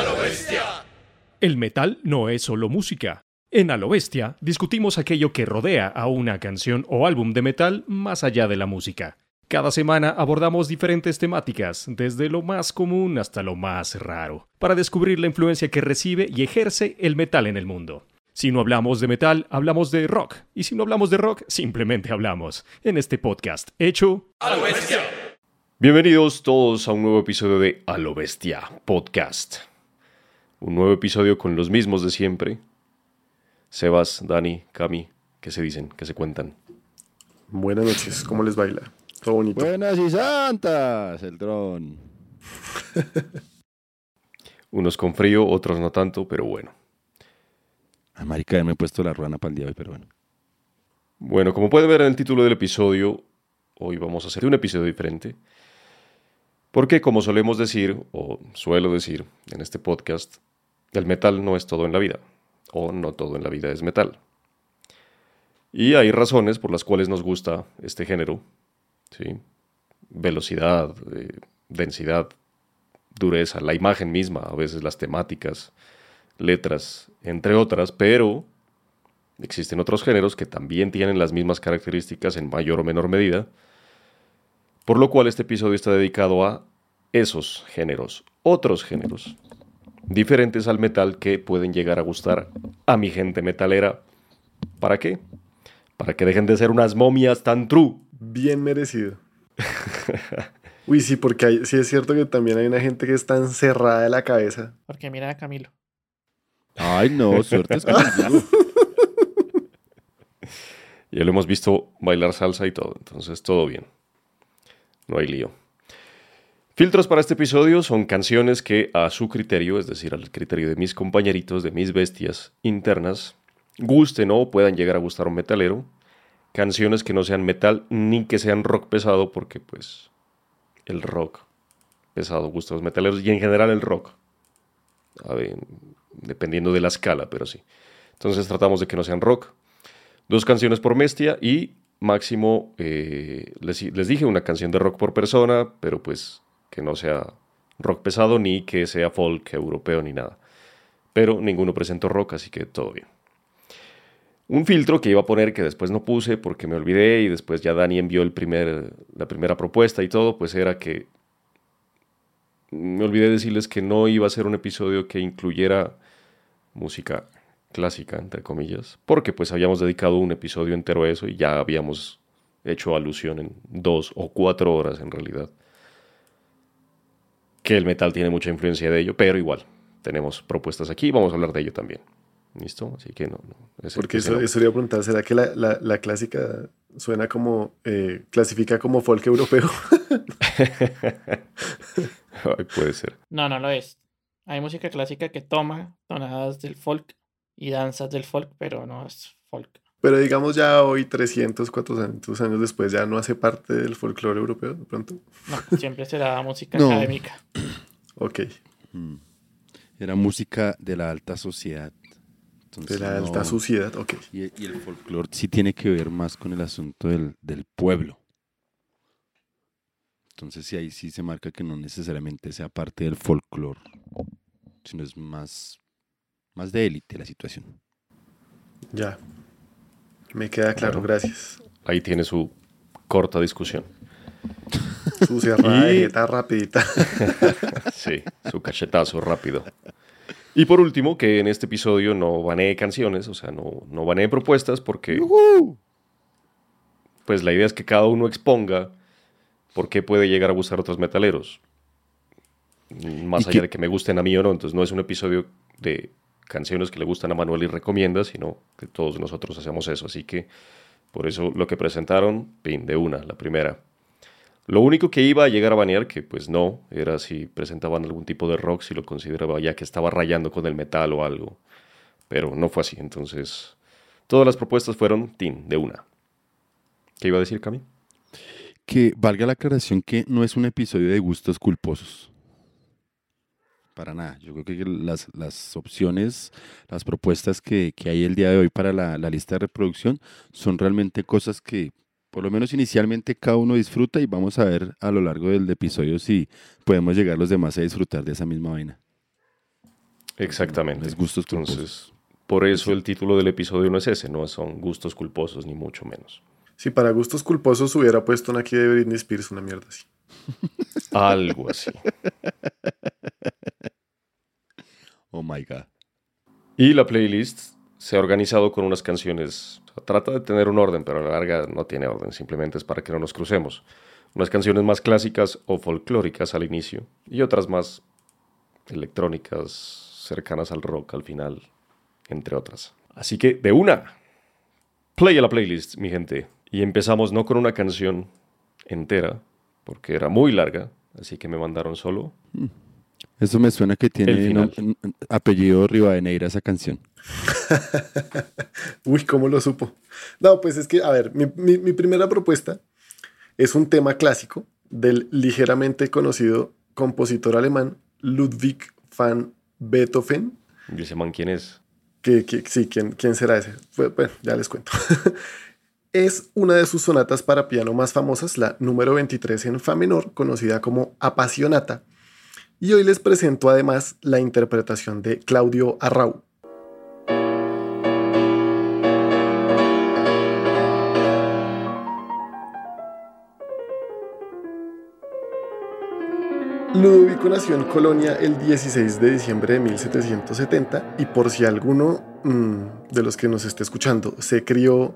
A lo bestia. El metal no es solo música. En A lo bestia discutimos aquello que rodea a una canción o álbum de metal más allá de la música. Cada semana abordamos diferentes temáticas, desde lo más común hasta lo más raro, para descubrir la influencia que recibe y ejerce el metal en el mundo. Si no hablamos de metal, hablamos de rock. Y si no hablamos de rock, simplemente hablamos. En este podcast hecho A lo bestia. Bienvenidos todos a un nuevo episodio de A lo Bestia Podcast. Un nuevo episodio con los mismos de siempre. Sebas, Dani, Cami, ¿qué se dicen? ¿Qué se cuentan? Buenas noches, ¿cómo les baila? Todo bonito. Buenas y santas, el dron. Unos con frío, otros no tanto, pero bueno. A marica, me he puesto la ruana para el día de hoy, pero bueno. Bueno, como pueden ver en el título del episodio, hoy vamos a hacer un episodio diferente. Porque como solemos decir, o suelo decir en este podcast, el metal no es todo en la vida, o no todo en la vida es metal. Y hay razones por las cuales nos gusta este género, ¿sí? Velocidad, eh, densidad, dureza, la imagen misma, a veces las temáticas, letras, entre otras, pero existen otros géneros que también tienen las mismas características en mayor o menor medida, por lo cual este episodio está dedicado a esos géneros, otros géneros, diferentes al metal que pueden llegar a gustar a mi gente metalera. ¿Para qué? Para que dejen de ser unas momias tan true. Bien merecido. Uy, sí, porque hay- sí es cierto que también hay una gente que está encerrada de la cabeza. Porque mira a Camilo. Ay, no, suerte es contigo. Ya lo hemos visto bailar salsa y todo, entonces todo bien. No hay lío. Filtros para este episodio son canciones que a su criterio, es decir, al criterio de mis compañeritos, de mis bestias internas, gusten o puedan llegar a gustar un metalero. Canciones que no sean metal ni que sean rock pesado, porque pues el rock pesado gusta a los metaleros y en general el rock. A ver, dependiendo de la escala, pero sí. Entonces tratamos de que no sean rock. Dos canciones por bestia y máximo, eh, les dije una canción de rock por persona, pero pues que no sea rock pesado ni que sea folk europeo ni nada. Pero ninguno presentó rock, así que todo bien. Un filtro que iba a poner que después no puse porque me olvidé y después ya Dani envió el la primera propuesta y todo, pues era que me olvidé decirles que no iba a ser un episodio que incluyera música clásica, entre comillas, porque pues habíamos dedicado un episodio entero a eso y ya habíamos hecho alusión en dos o cuatro horas en realidad. Que el metal tiene mucha influencia de ello, pero igual, tenemos propuestas aquí y vamos a hablar de ello también. ¿Listo? Así que no. no ese- Porque ese eso, no. eso iba a preguntar, ¿será que la, la- la clásica suena como, eh, clasifica como folk europeo? Ay, puede ser. No, no lo es. Hay música clásica que toma tonadas del folk y danzas del folk, pero no es folk. Pero digamos ya hoy, 300, 400 años después, ya no hace parte del folclore europeo, de pronto. No, siempre será música No. académica. Ok, Mm. Era música de la alta sociedad. de la alta no. suciedad, ok. Y, y el folclore sí tiene que ver más con el asunto del, del pueblo. Entonces, sí, ahí sí se marca que no necesariamente sea parte del folclore, sino es más, más de élite la situación. Ya. Me queda claro, gracias. Ahí tiene su corta discusión. Sucia, rara, Y- rapidita. Sí, su cachetazo rápido. Y por último, que en este episodio no banee canciones, o sea, no, no banee propuestas, porque pues la idea es que cada uno exponga por qué puede llegar a gustar a otros metaleros. Más allá que- de que me gusten a mí o no, entonces no es un episodio de canciones que le gustan a Manuel y recomienda, sino que todos nosotros hacemos eso. Así que por eso lo que presentaron, pin, de una, la primera. Lo único que iba a llegar a banear, que pues no, era si presentaban algún tipo de rock, si lo consideraba ya que estaba rayando con el metal o algo. Pero no fue así, entonces todas las propuestas fueron tin, de una. ¿Qué iba a decir, Cami? Que valga la aclaración que no es un episodio de gustos culposos. Para nada. Yo creo que las, las opciones, las propuestas que, que hay el día de hoy para la, la lista de reproducción son realmente cosas que por lo menos inicialmente cada uno disfruta y vamos a ver a lo largo del episodio si podemos llegar los demás a disfrutar de esa misma vaina. Exactamente. Es gustos culposos. Entonces, por eso el título del episodio no es ese, no son gustos culposos, ni mucho menos. Si para gustos culposos hubiera puesto una aquí de Britney Spears, una mierda así. Algo así. Oh my God. Y la playlist se ha organizado con unas canciones. o sea, trata de tener un orden, pero a la larga no tiene orden, simplemente es para que no nos crucemos. Unas canciones más clásicas o folclóricas al inicio y otras más electrónicas, cercanas al rock al final, entre otras. Así que de una, play a la playlist, mi gente. Y empezamos no con una canción entera, porque era muy larga, así que me mandaron solo Eso me suena que tiene un- un apellido Rivadeneira esa canción. Uy, ¿cómo lo supo? No, pues es que, a ver, mi, mi- mi primera propuesta es un tema clásico del ligeramente conocido compositor alemán Ludwig van Beethoven. ¿Y ese man quién es? Que, que- sí, ¿quién, quién será ese? Pues, Bueno, ya les cuento. es una de sus sonatas para piano más famosas, la número 23 en fa menor, conocida como Apasionata. Y hoy les presento además la interpretación de Claudio Arrau. Ludovico nació en Colonia el 16 de diciembre de 1770 y por si alguno mm, de los que nos esté escuchando se crió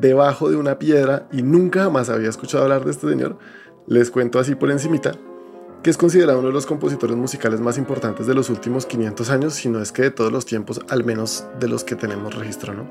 debajo de una piedra y nunca jamás había escuchado hablar de este señor, les cuento así por encimita que es considerado uno de los compositores musicales más importantes de los últimos 500 años, si no es que de todos los tiempos, al menos de los que tenemos registro, ¿no?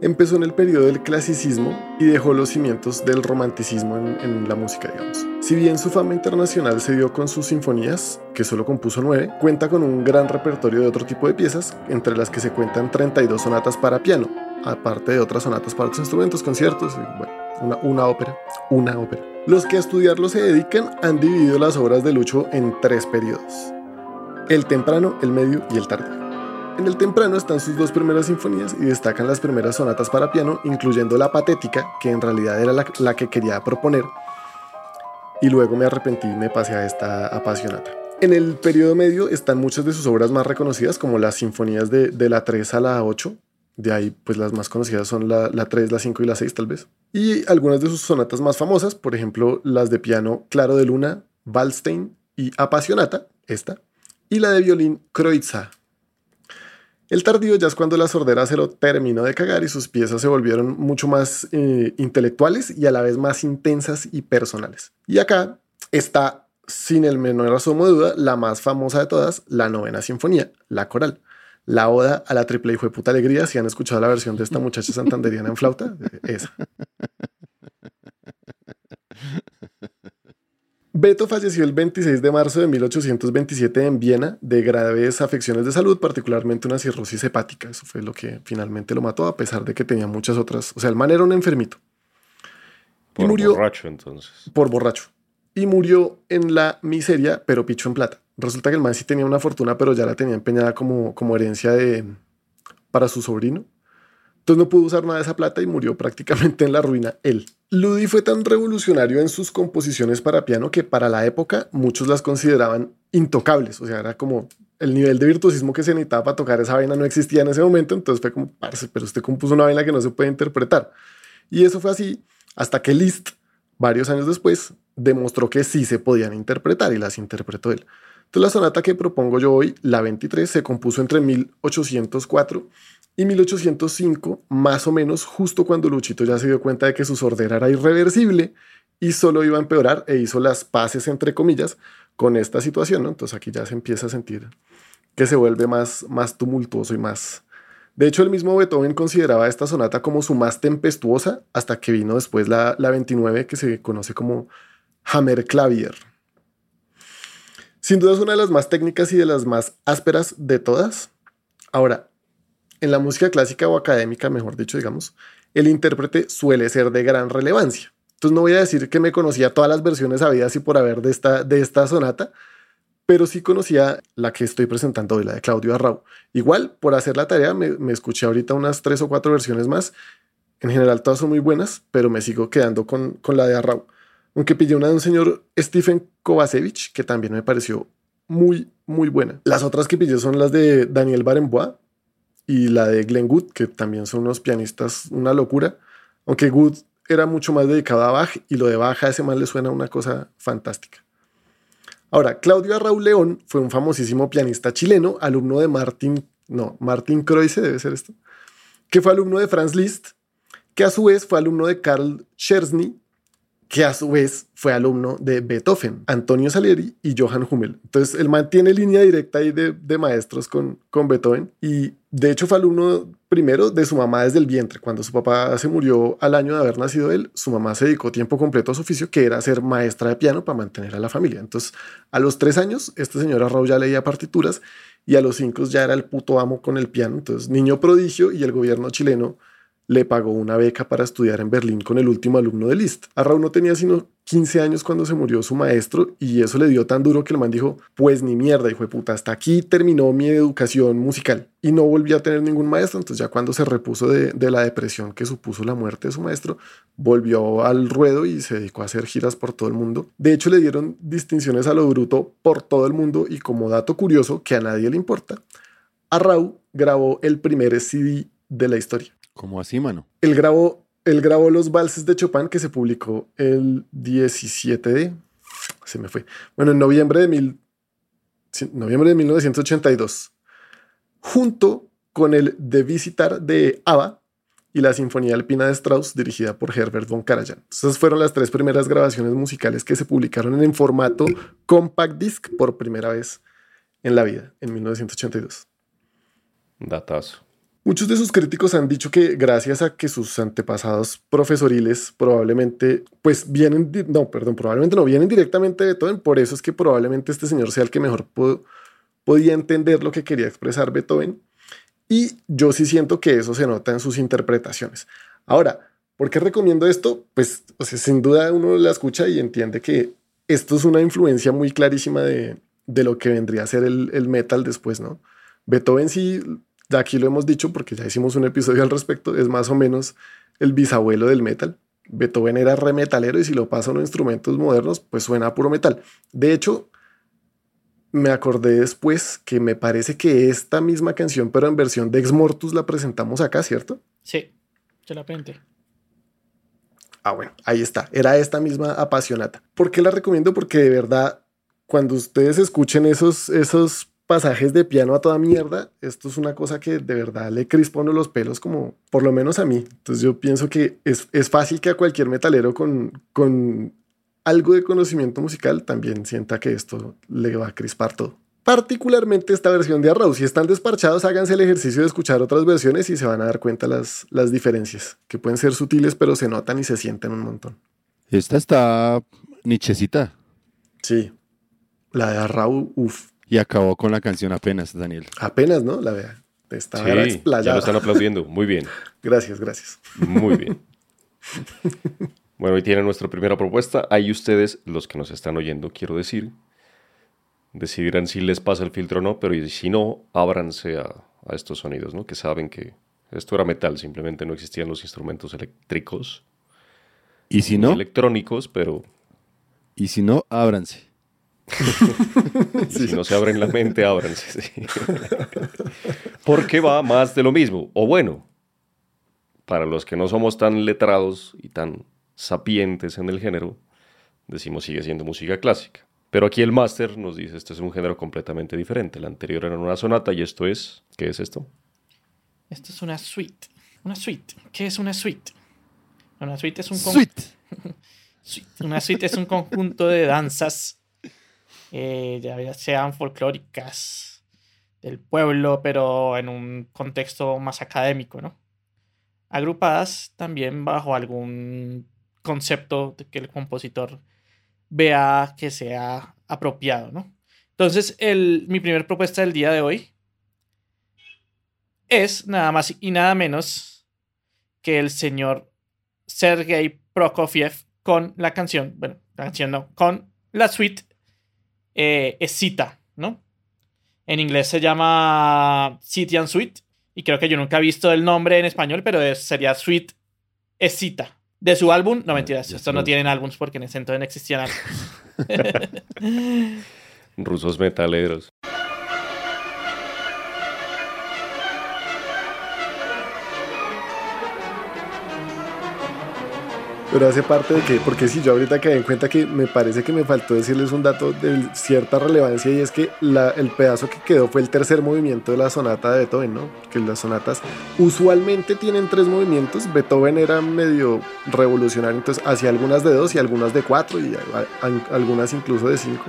Empezó en el periodo del clasicismo y dejó los cimientos del romanticismo en, en la música, digamos. Si bien su fama internacional se dio con sus sinfonías, que solo compuso nueve, cuenta con un gran repertorio de otro tipo de piezas, entre las que se cuentan 32 sonatas para piano, aparte de otras sonatas para otros instrumentos, conciertos, bueno, una, una ópera, una ópera. Los que a estudiarlo se dedican han dividido las obras de Lucho en tres periodos. El temprano, el medio y el tardío. En el temprano están sus dos primeras sinfonías y destacan las primeras sonatas para piano, incluyendo la patética, que en realidad era la, la que quería proponer. Y luego me arrepentí y me pasé a esta apasionata. En el periodo medio están muchas de sus obras más reconocidas, como las sinfonías de, de la 3 a la 8. De ahí, pues las más conocidas son la, la 3, la 5 y la 6, tal vez. Y algunas de sus sonatas más famosas, por ejemplo, las de piano Claro de Luna, Waldstein y Apasionata, esta, y la de violín Kreutzer. El tardío ya es cuando la sordera se lo terminó de cagar y sus piezas se volvieron mucho más eh, intelectuales y a la vez más intensas y personales. Y acá está, sin el menor asomo de duda, la más famosa de todas, la novena sinfonía, la coral. La oda a la triple hijo de puta alegría, si han escuchado la versión de esta muchacha santanderiana en flauta, eh, esa. Beto falleció el 26 de marzo de 1827 en Viena de graves afecciones de salud, particularmente una cirrosis hepática. Eso fue lo que finalmente lo mató, a pesar de que tenía muchas otras. O sea, el man era un enfermito. Por y murió borracho, entonces. por borracho. Y murió en la miseria, pero picho en plata. Resulta que el man sí tenía una fortuna, pero ya la tenía empeñada como, como herencia de, para su sobrino. Entonces no pudo usar nada de esa plata y murió prácticamente en la ruina él. Ludi fue tan revolucionario en sus composiciones para piano que para la época muchos las consideraban intocables. O sea, era como el nivel de virtuosismo que se necesitaba para tocar esa vaina no existía en ese momento. Entonces fue como, parce, pero usted compuso una vaina que no se puede interpretar. Y eso fue así hasta que Liszt, varios años después, demostró que sí se podían interpretar y las interpretó él. Entonces la sonata que propongo yo hoy, la 23, se compuso entre 1804 y 1805, más o menos justo cuando Luchito ya se dio cuenta de que su sordera era irreversible y solo iba a empeorar e hizo las paces, entre comillas, con esta situación. ¿no? Entonces aquí ya se empieza a sentir que se vuelve más, más tumultuoso y más... De hecho, el mismo Beethoven consideraba esta sonata como su más tempestuosa hasta que vino después la, la 29 que se conoce como Hammerklavier. Sin duda es una de las más técnicas y de las más ásperas de todas. Ahora, en la música clásica o académica, mejor dicho, digamos, el intérprete suele ser de gran relevancia. Entonces no voy a decir que me conocía todas las versiones habidas y por haber de esta, de esta sonata, pero sí conocía la que estoy presentando hoy, la de Claudio Arrau. Igual, por hacer la tarea, me, me escuché ahorita unas tres o cuatro versiones más. En general todas son muy buenas, pero me sigo quedando con, con la de Arrau. Aunque pillé una de un señor Stephen Kovacevic, que también me pareció muy, muy buena. Las otras que pillé son las de Daniel Barenbois y la de Glenn Good, que también son unos pianistas, una locura. Aunque Good era mucho más dedicado a Bach y lo de Bach a ese man le suena una cosa fantástica. Ahora, Claudio Raúl León fue un famosísimo pianista chileno, alumno de Martin, no, Martin Kreutze debe ser esto, que fue alumno de Franz Liszt, que a su vez fue alumno de Karl Scherzny que a su vez fue alumno de Beethoven, Antonio Salieri y Johann Hummel. Entonces, él mantiene línea directa ahí de, maestros con, con Beethoven y de hecho fue alumno primero de su mamá desde el vientre. Cuando su papá se murió al año de haber nacido él, su mamá se dedicó tiempo completo a su oficio, que era ser maestra de piano para mantener a la familia. Entonces, a los tres años, este señor Raúl ya leía partituras y a los cinco ya era el puto amo con el piano. Entonces, niño prodigio y el gobierno chileno le pagó una beca para estudiar en Berlín con el último alumno de Liszt. A Raúl no tenía sino 15 años cuando se murió su maestro y eso le dio tan duro que el man dijo, pues ni mierda, hijo de puta, hasta aquí terminó mi educación musical y no volvió a tener ningún maestro. Entonces ya cuando se repuso de, la depresión que supuso la muerte de su maestro, volvió al ruedo y se dedicó a hacer giras por todo el mundo. De hecho le dieron distinciones a lo bruto por todo el mundo y como dato curioso que a nadie le importa, a Raúl grabó el primer CD de la historia. ¿Cómo así, mano? Él grabó, él grabó los valses de Chopin que se publicó el 17 de... Se me fue. Bueno, en noviembre de, mil, noviembre de 1982. Junto con el De Visitar de ABBA y la Sinfonía Alpina de Strauss dirigida por Herbert von Karajan. Esas fueron las tres primeras grabaciones musicales que se publicaron en formato compact disc por primera vez en la vida, en 1982. Datazo. Muchos de sus críticos han dicho que gracias a que sus antepasados profesoriles probablemente, pues vienen, no, perdón, probablemente no vienen directamente de Beethoven, por eso es que probablemente este señor sea el que mejor podía entender lo que quería expresar Beethoven. Y yo sí siento que eso se nota en sus interpretaciones. Ahora, ¿por qué recomiendo esto? Pues, o sea, sin duda uno la escucha y entiende que esto es una influencia muy clarísima de, de lo que vendría a ser el, el metal después, ¿no? Beethoven sí aquí lo hemos dicho porque ya hicimos un episodio al respecto, es más o menos el bisabuelo del metal. Beethoven era re metalero y si lo pasa a instrumentos modernos, pues suena a puro metal. De hecho, me acordé después que me parece que esta misma canción, pero en versión de Ex Mortus, la presentamos acá, ¿cierto? Sí, se la pente. Ah, bueno, ahí está. Era esta misma apasionata. ¿Por qué la recomiendo? Porque de verdad, cuando ustedes escuchen esos, esos pasajes de piano a toda mierda, esto es una cosa que de verdad le crispa uno los pelos como por lo menos a mí. Entonces yo pienso que es, es fácil que a cualquier metalero con, con algo de conocimiento musical también sienta que esto le va a crispar todo. Particularmente esta versión de Arrow. Si están desparchados, háganse el ejercicio de escuchar otras versiones y se van a dar cuenta las, las diferencias, que pueden ser sutiles, pero se notan y se sienten un montón. Esta está nichecita. Sí. La de Arrow, uff. Y acabó con la canción apenas, Daniel. Apenas, ¿no? La vea. Estaba sí, Ya lo están aplaudiendo. Muy bien. gracias, gracias. Muy bien. bueno, y tienen nuestra primera propuesta. Ahí ustedes, los que nos están oyendo, quiero decir, decidirán si les pasa el filtro o no, pero si no, ábranse a, a estos sonidos, ¿no? Que saben que esto era metal, simplemente no existían los instrumentos eléctricos. ¿Y si no? Electrónicos, pero... Y si no, ábranse. Si no se abren la mente, ábranse. Porque va más de lo mismo. O bueno, para los que no somos tan letrados y tan sapientes en el género, decimos sigue siendo música clásica. Pero aquí el máster nos dice, este es un género completamente diferente. La anterior era una sonata y esto es, ¿qué es esto? Esto es una suite. Una suite. ¿Qué es una suite? Una suite es un suite. una suite es un conjunto de danzas eh, ya sean folclóricas del pueblo, pero en un contexto más académico, ¿no? Agrupadas también bajo algún concepto de que el compositor vea que sea apropiado, ¿no? Entonces, el, mi primera propuesta del día de hoy es nada más y nada menos que el señor Sergei Prokofiev con la canción, bueno, la canción no, con la suite eh, es cita, ¿no? En inglés se llama City and Suite. Y creo que yo nunca he visto el nombre en español, pero sería Suite es cita. De su álbum, no mentiras, esto no tienen álbums porque en ese entonces no existían álbumes. Rusos metaleros. Pero hace parte de que, porque si yo ahorita quedé en cuenta que me parece que me faltó decirles un dato de cierta relevancia y es que la, el pedazo que quedó fue el tercer movimiento de la sonata de Beethoven, ¿no? Que las sonatas usualmente tienen tres movimientos. Beethoven era medio revolucionario, entonces hacía algunas de dos y algunas de cuatro y algunas incluso de cinco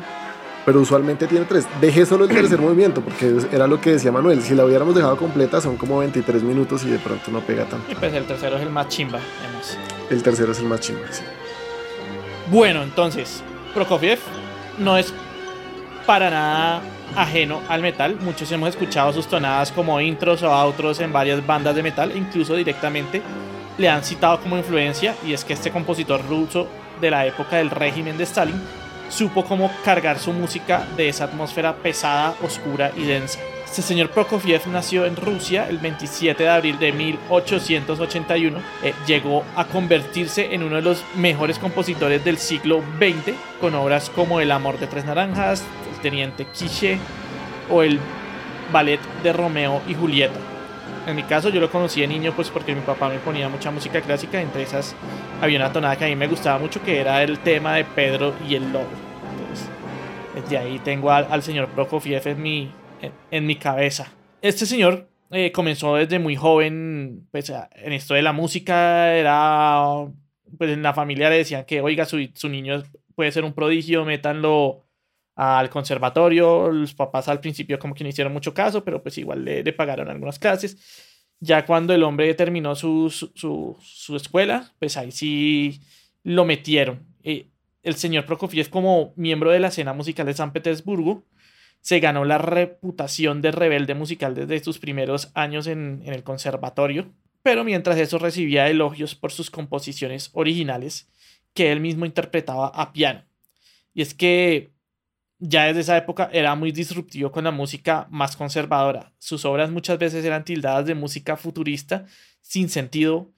pero usualmente tiene tres. Dejé solo el tercer movimiento porque era lo que decía Manuel. Si la hubiéramos dejado completa son como 23 minutos y de pronto no pega tanto. Y pues el tercero es el más chimba, además. El tercero es el más chimba, sí. Bueno, entonces, Prokofiev no es para nada ajeno al metal. Muchos hemos escuchado sus tonadas como intros o outros en varias bandas de metal, incluso directamente le han citado como influencia, y es que este compositor ruso de la época del régimen de Stalin supo cómo cargar su música de esa atmósfera pesada, oscura y densa. Este señor Prokofiev nació en Rusia el 27 de abril de 1881. Eh, llegó a convertirse en uno de los mejores compositores del siglo XX, con obras como El amor de tres naranjas, El teniente Quiche o el ballet de Romeo y Julieta. En mi caso yo lo conocí de niño pues porque mi papá me ponía mucha música clásica, entre esas había una tonada que a mí me gustaba mucho que era el tema de Pedro y el Lobo. Desde ahí tengo al, señor Prokofiev en mi, en, mi cabeza. Este señor eh, comenzó desde muy joven, pues en esto de la música, era, pues en la familia le decían que, oiga, su, su niño puede ser un prodigio, métanlo al conservatorio. Los papás al principio como que no hicieron mucho caso, pero pues igual le, pagaron algunas clases. Ya cuando el hombre terminó su, su, su, escuela, pues ahí sí lo metieron. Eh, el señor Prokofiev como miembro de la escena musical de San Petersburgo se ganó la reputación de rebelde musical desde sus primeros años en, el conservatorio, pero mientras eso recibía elogios por sus composiciones originales que él mismo interpretaba a piano. Y es que ya desde esa época era muy disruptivo con la música más conservadora. Sus obras muchas veces eran tildadas de música futurista sin sentido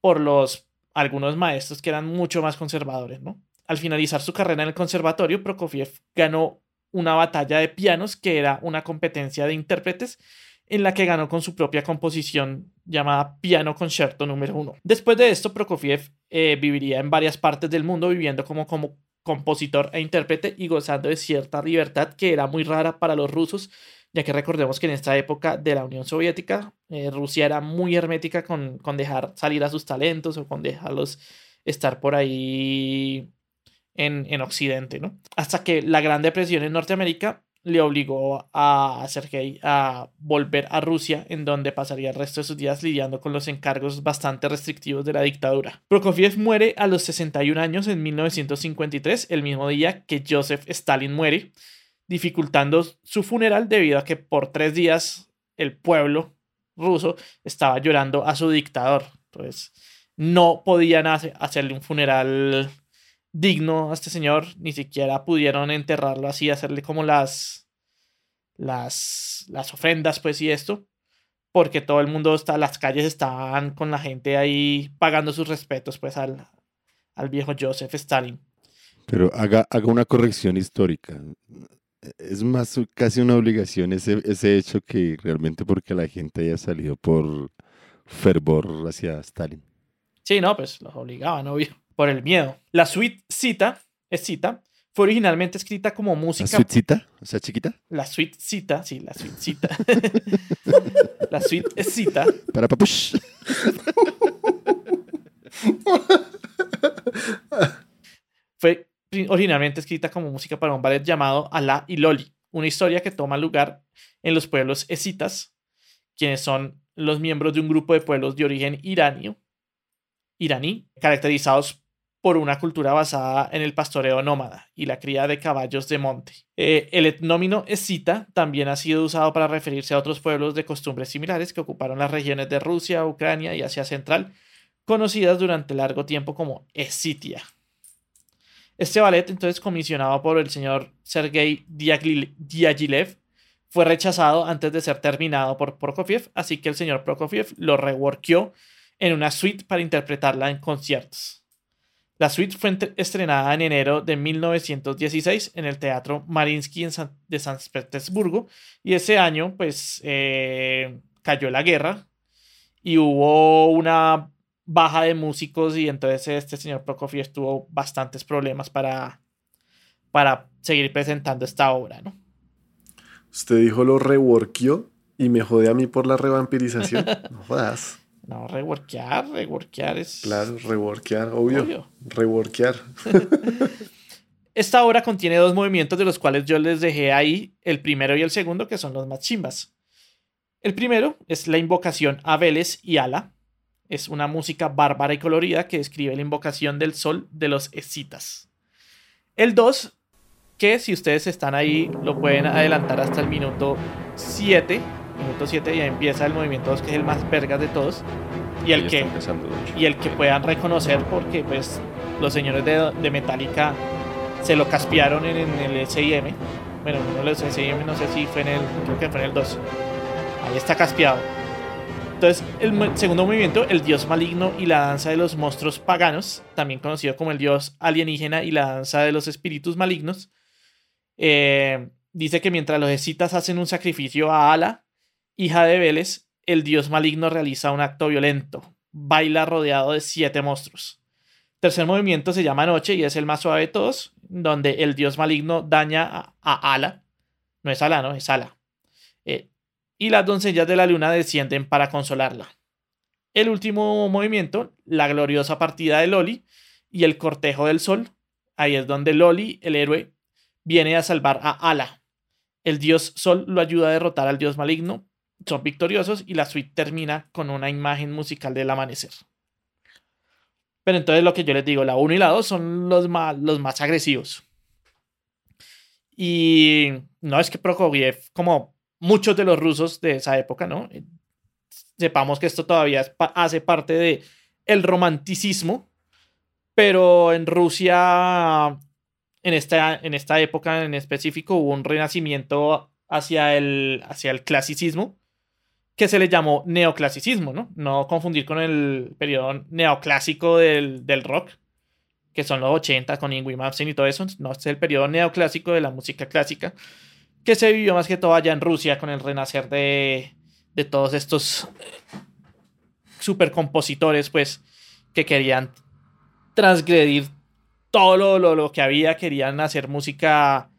por los algunos maestros que eran mucho más conservadores, ¿no? Al finalizar su carrera en el conservatorio, Prokofiev ganó una batalla de pianos que era una competencia de intérpretes en la que ganó con su propia composición llamada Piano Concerto número uno. Después de esto, Prokofiev eh, viviría en varias partes del mundo viviendo como, como compositor e intérprete y gozando de cierta libertad que era muy rara para los rusos, ya que recordemos que en esta época de la Unión Soviética, eh, Rusia era muy hermética con, con dejar salir a sus talentos o con dejarlos estar por ahí en, en Occidente, ¿no? Hasta que la Gran Depresión en Norteamérica le obligó a Sergei a volver a Rusia, en donde pasaría el resto de sus días lidiando con los encargos bastante restrictivos de la dictadura. Prokofiev muere a los 61 años en 1953, el mismo día que Joseph Stalin muere, dificultando su funeral debido a que por tres días el pueblo ruso estaba llorando a su dictador. Entonces, no podían hacerle un funeral digno a este señor, ni siquiera pudieron enterrarlo así, hacerle como las, las, las ofrendas, pues y esto, porque todo el mundo está, las calles estaban con la gente ahí pagando sus respetos, pues al, al viejo Joseph Stalin. Pero haga, haga una corrección histórica. Es más casi una obligación ese, ese hecho que realmente porque la gente haya salido por fervor hacia Stalin. Sí, no, pues los obligaban, obvio por el miedo. La suite cita, es cita, fue originalmente escrita como música. ¿La suite cita? O sea, chiquita. La suite cita, sí, la suite cita. la suite cita. Para papush. fue originalmente escrita como música para un ballet llamado Alá y Loli, una historia que toma lugar en los pueblos escitas, quienes son los miembros de un grupo de pueblos de origen iranio, iraní, caracterizados por una cultura basada en el pastoreo nómada y la cría de caballos de monte. Eh, el etnómino escita también ha sido usado para referirse a otros pueblos de costumbres similares que ocuparon las regiones de Rusia, Ucrania y Asia Central, conocidas durante largo tiempo como Escitia. Este ballet, entonces comisionado por el señor Sergei Diaghilev, fue rechazado antes de ser terminado por Prokofiev, así que el señor Prokofiev lo reworkó en una suite para interpretarla en conciertos. La suite fue estrenada en enero de 1916 en el Teatro Marinsky de San Petersburgo y ese año pues eh, cayó la guerra y hubo una baja de músicos y entonces este señor Prokofiev tuvo bastantes problemas para, para seguir presentando esta obra, ¿no? Usted dijo lo reworkió y me jode a mí por la revampirización. no jodas. No, reworkear, reworkear es. Claro, reworkear, obvio. obvio. Reworkear. Esta obra contiene dos movimientos de los cuales yo les dejé ahí, el primero y el segundo, que son los más chimbas. El primero es la invocación a Vélez y Ala. Es una música bárbara y colorida que describe la invocación del sol de los escitas. El 2, que si ustedes están ahí, lo pueden adelantar hasta el minuto 7. Minuto 7 ya empieza el movimiento 2, que es el más vergas de todos. Y el, que, y el que puedan reconocer porque pues los señores de, de Metallica se lo caspiaron en, el SIM. Bueno, no los SIM, no sé si fue en el, creo que fue en el 2. Ahí está caspiado. Entonces, el segundo movimiento, el dios maligno y la danza de los monstruos paganos, también conocido como el dios alienígena y la danza de los espíritus malignos, eh, dice que mientras los escitas hacen un sacrificio a Ala, hija de Vélez, el dios maligno realiza un acto violento, baila rodeado de siete monstruos. Tercer movimiento se llama Noche y es el más suave de todos, donde el dios maligno daña a, Ala. No es Ala, no, es Ala. Eh, y las doncellas de la luna descienden para consolarla. El último movimiento, la gloriosa partida de Loli y el cortejo del sol. Ahí es donde Loli, el héroe, viene a salvar a Ala. El dios Sol lo ayuda a derrotar al dios maligno. Son victoriosos y la suite termina con una imagen musical del amanecer. Pero entonces lo que yo les digo, la 1 y la 2 son los más, los más agresivos. Y no es que Prokofiev, como muchos de los rusos de esa época, ¿no? Sepamos que esto todavía hace parte de el romanticismo, pero en Rusia, en esta, en esta época en específico, hubo un renacimiento hacia el, hacia el clasicismo que se le llamó neoclasicismo, ¿no? No confundir con el periodo neoclásico del, rock, que son los 80 con Ingrid y todo eso. No, este es el periodo neoclásico de la música clásica, que se vivió más que todo allá en Rusia con el renacer de, de todos estos supercompositores, pues, que querían transgredir todo lo, lo, lo que había, querían hacer música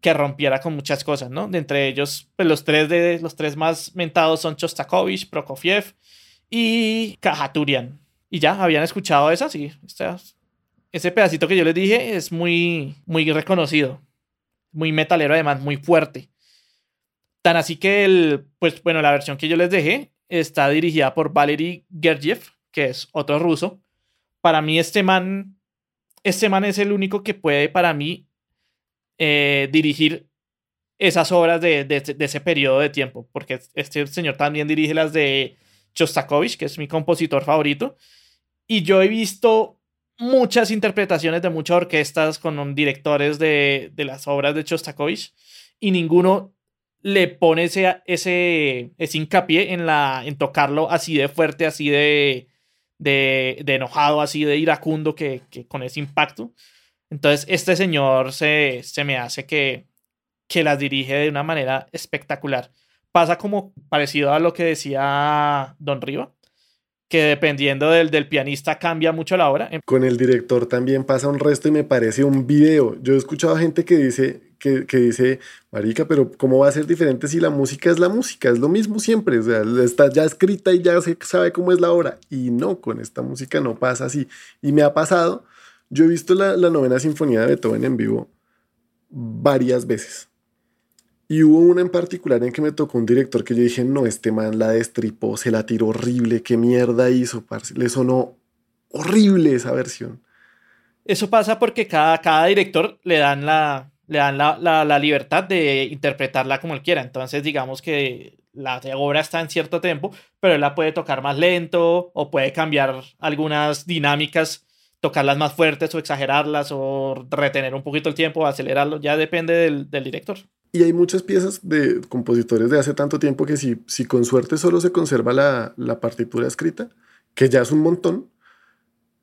que rompiera con muchas cosas, ¿no? De entre ellos, pues los tres, de, los tres más mentados son Chostakovich, Prokofiev y Kajaturian. Y ya, ¿habían escuchado esa? Sí, ese pedacito que yo les dije es muy, muy reconocido. Muy metalero además, muy fuerte. Tan así que el, pues bueno, la versión que yo les dejé está dirigida por Valery Gergiev, que es otro ruso. Para mí este man, este man es el único que puede para mí eh, dirigir esas obras de, ese periodo de tiempo, porque este señor también dirige las de Chostakovich, que es mi compositor favorito, y yo he visto muchas interpretaciones de muchas orquestas con directores de, las obras de Chostakovich, y ninguno le pone ese, ese, ese hincapié en, la, en tocarlo así de fuerte, así de, de, enojado, así de iracundo, que, que con ese impacto. Entonces, este señor se, me hace que, que las dirige de una manera espectacular. Pasa como parecido a lo que decía Don Riva, que dependiendo del, del, pianista cambia mucho la obra. Con el director también pasa un resto y me parece un video. Yo he escuchado gente que dice, que, que, dice, Marica, pero ¿cómo va a ser diferente si la música es la música? Es lo mismo siempre, está ya escrita y ya se sabe cómo es la obra. Y no, con esta música no pasa así. Y me ha pasado yo he visto la, novena sinfonía de Beethoven en vivo varias veces. Y hubo una en particular en que me tocó un director que yo dije, no, este man la destripó, se la tiró horrible, qué mierda hizo, Le sonó horrible esa versión. Eso pasa porque cada, cada director le dan, la, le dan la, libertad de interpretarla como él quiera. Entonces, digamos que la obra está en cierto tiempo, pero él la puede tocar más lento o puede cambiar algunas dinámicas tocarlas más fuertes o exagerarlas o retener un poquito el tiempo acelerarlo, ya depende del, director. Y hay muchas piezas de compositores de hace tanto tiempo que si, si con suerte solo se conserva la, la partitura escrita, que ya es un montón,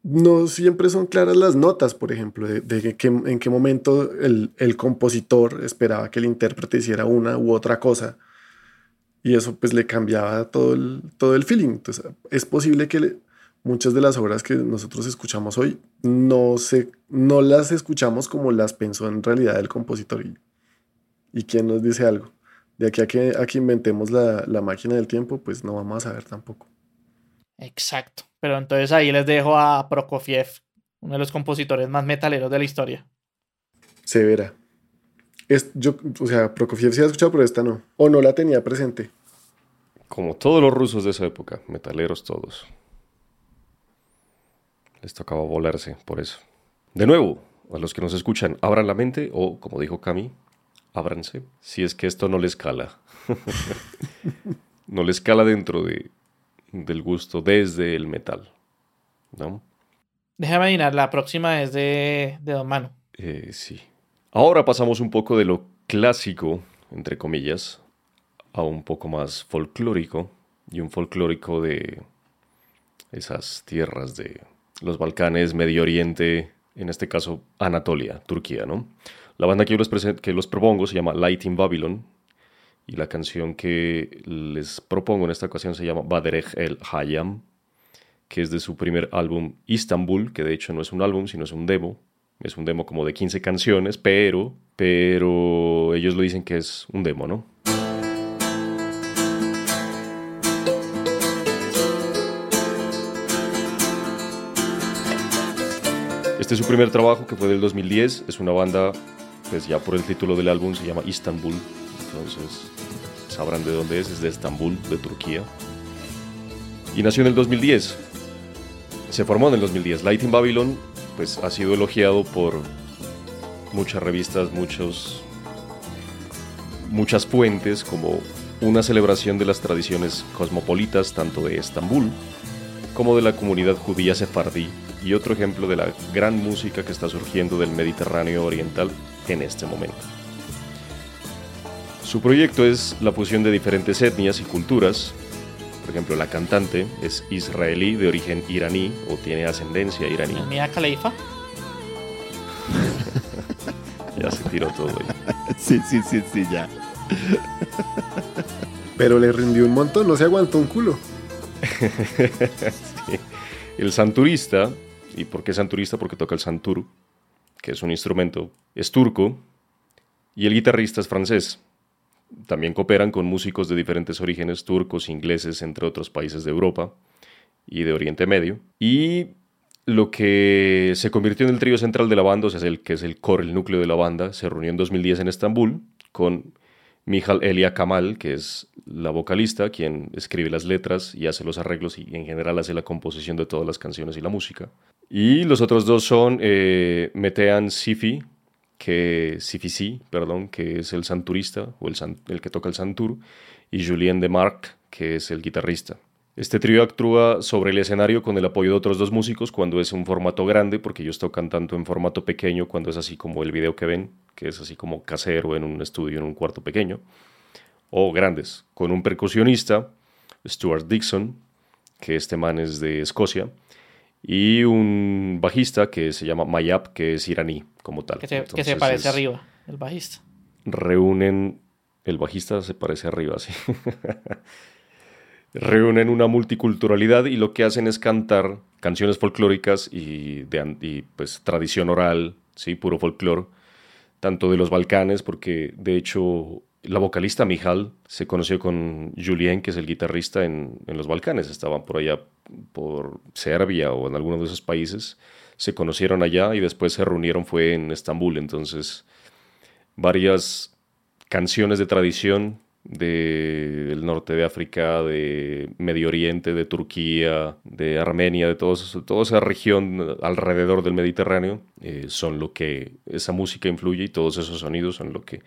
no siempre son claras las notas, por ejemplo, de, de que, en qué momento el, el, compositor esperaba que el intérprete hiciera una u otra cosa. Y eso pues le cambiaba todo el, todo el feeling. Entonces es posible que muchas de las obras que nosotros escuchamos hoy no, se, no las escuchamos como las pensó en realidad el compositor. ¿Y, y quién nos dice algo? De aquí a que, a que inventemos la, la máquina del tiempo, pues no vamos a saber tampoco. Exacto. Pero entonces ahí les dejo a Prokofiev, uno de los compositores más metaleros de la historia. Severa. Es, yo, o sea, Prokofiev sí ha escuchado, pero esta no. O no la tenía presente. Como todos los rusos de esa época, metaleros todos. Les tocaba volarse por eso. De nuevo, a los que nos escuchan, abran la mente o, como dijo Cami, ábranse. Si es que esto no les cala. no les cala dentro de, del gusto desde el metal. ¿No? Déjame adivinar, la próxima es de, de Don Manu. Eh, sí. Ahora pasamos un poco de lo clásico, entre comillas, a un poco más folclórico y un folclórico de esas tierras de los Balcanes, Medio Oriente, en este caso Anatolia, Turquía, ¿no? La banda que yo les, que los propongo se llama Light in Babylon y la canción que les propongo en esta ocasión se llama Baderej el Hayam, que es de su primer álbum Istanbul, que de hecho no es un álbum, sino es un demo. Es un demo como de 15 canciones, pero, pero ellos lo dicen que es un demo, ¿no? Este es su primer trabajo, que fue del 2010. Es una banda, pues ya por el título del álbum se llama Istanbul. Entonces sabrán de dónde es. Es de Estambul, de Turquía. Y nació en el 2010. Se formó en el 2010. Light in Babylon, pues ha sido elogiado por muchas revistas, muchos, muchas fuentes, como una celebración de las tradiciones cosmopolitas tanto de Estambul como de la comunidad judía sefardí y otro ejemplo de la gran música que está surgiendo del Mediterráneo Oriental en este momento. Su proyecto es la fusión de diferentes etnias y culturas. Por ejemplo, la cantante es israelí de origen iraní o tiene ascendencia iraní. Mia Khalifa. ya se tiró todo ahí. Sí, sí, sí, sí, ya. Pero le rindió un montón, no se aguantó un culo. El santurista ¿Y por qué santurista? Porque toca el santur, que es un instrumento, es turco, y el guitarrista es francés. También cooperan con músicos de diferentes orígenes, turcos, ingleses, entre otros países de Europa y de Oriente Medio. Y lo que se convirtió en el trío central de la banda, o sea, el que es el core, el núcleo de la banda, se reunió en 2010 en Estambul con Mijal Elia Kamal, que es la vocalista, quien escribe las letras y hace los arreglos y en general hace la composición de todas las canciones y la música. Y los otros dos son eh, Metean Sifi, que Sifi perdón, que es el santurista o el, el que toca el santur, y Julien Demarc, que es el guitarrista. Este trío actúa sobre el escenario con el apoyo de otros dos músicos cuando es un formato grande, porque ellos tocan tanto en formato pequeño cuando es así como el video que ven, que es así como casero en un estudio, en un cuarto pequeño, o grandes, con un percusionista, Stuart Dixon, que este man es de Escocia, y un bajista que se llama Mayap, que es iraní como tal. Que se, que se parece arriba, el bajista. Reúnen, el bajista se parece arriba, sí. reúnen una multiculturalidad y lo que hacen es cantar canciones folclóricas y, de, y pues tradición oral, sí, puro folclore, tanto de los Balcanes, porque de hecho la vocalista Mijal se conoció con Julien, que es el guitarrista en, en, los Balcanes, estaban por allá por Serbia o en alguno de esos países, se conocieron allá y después se reunieron, fue en Estambul, entonces varias canciones de tradición del norte de África, de Medio Oriente, de Turquía, de Armenia, de todos, toda esa región alrededor del Mediterráneo, eh, son lo que esa música influye y todos esos sonidos son lo que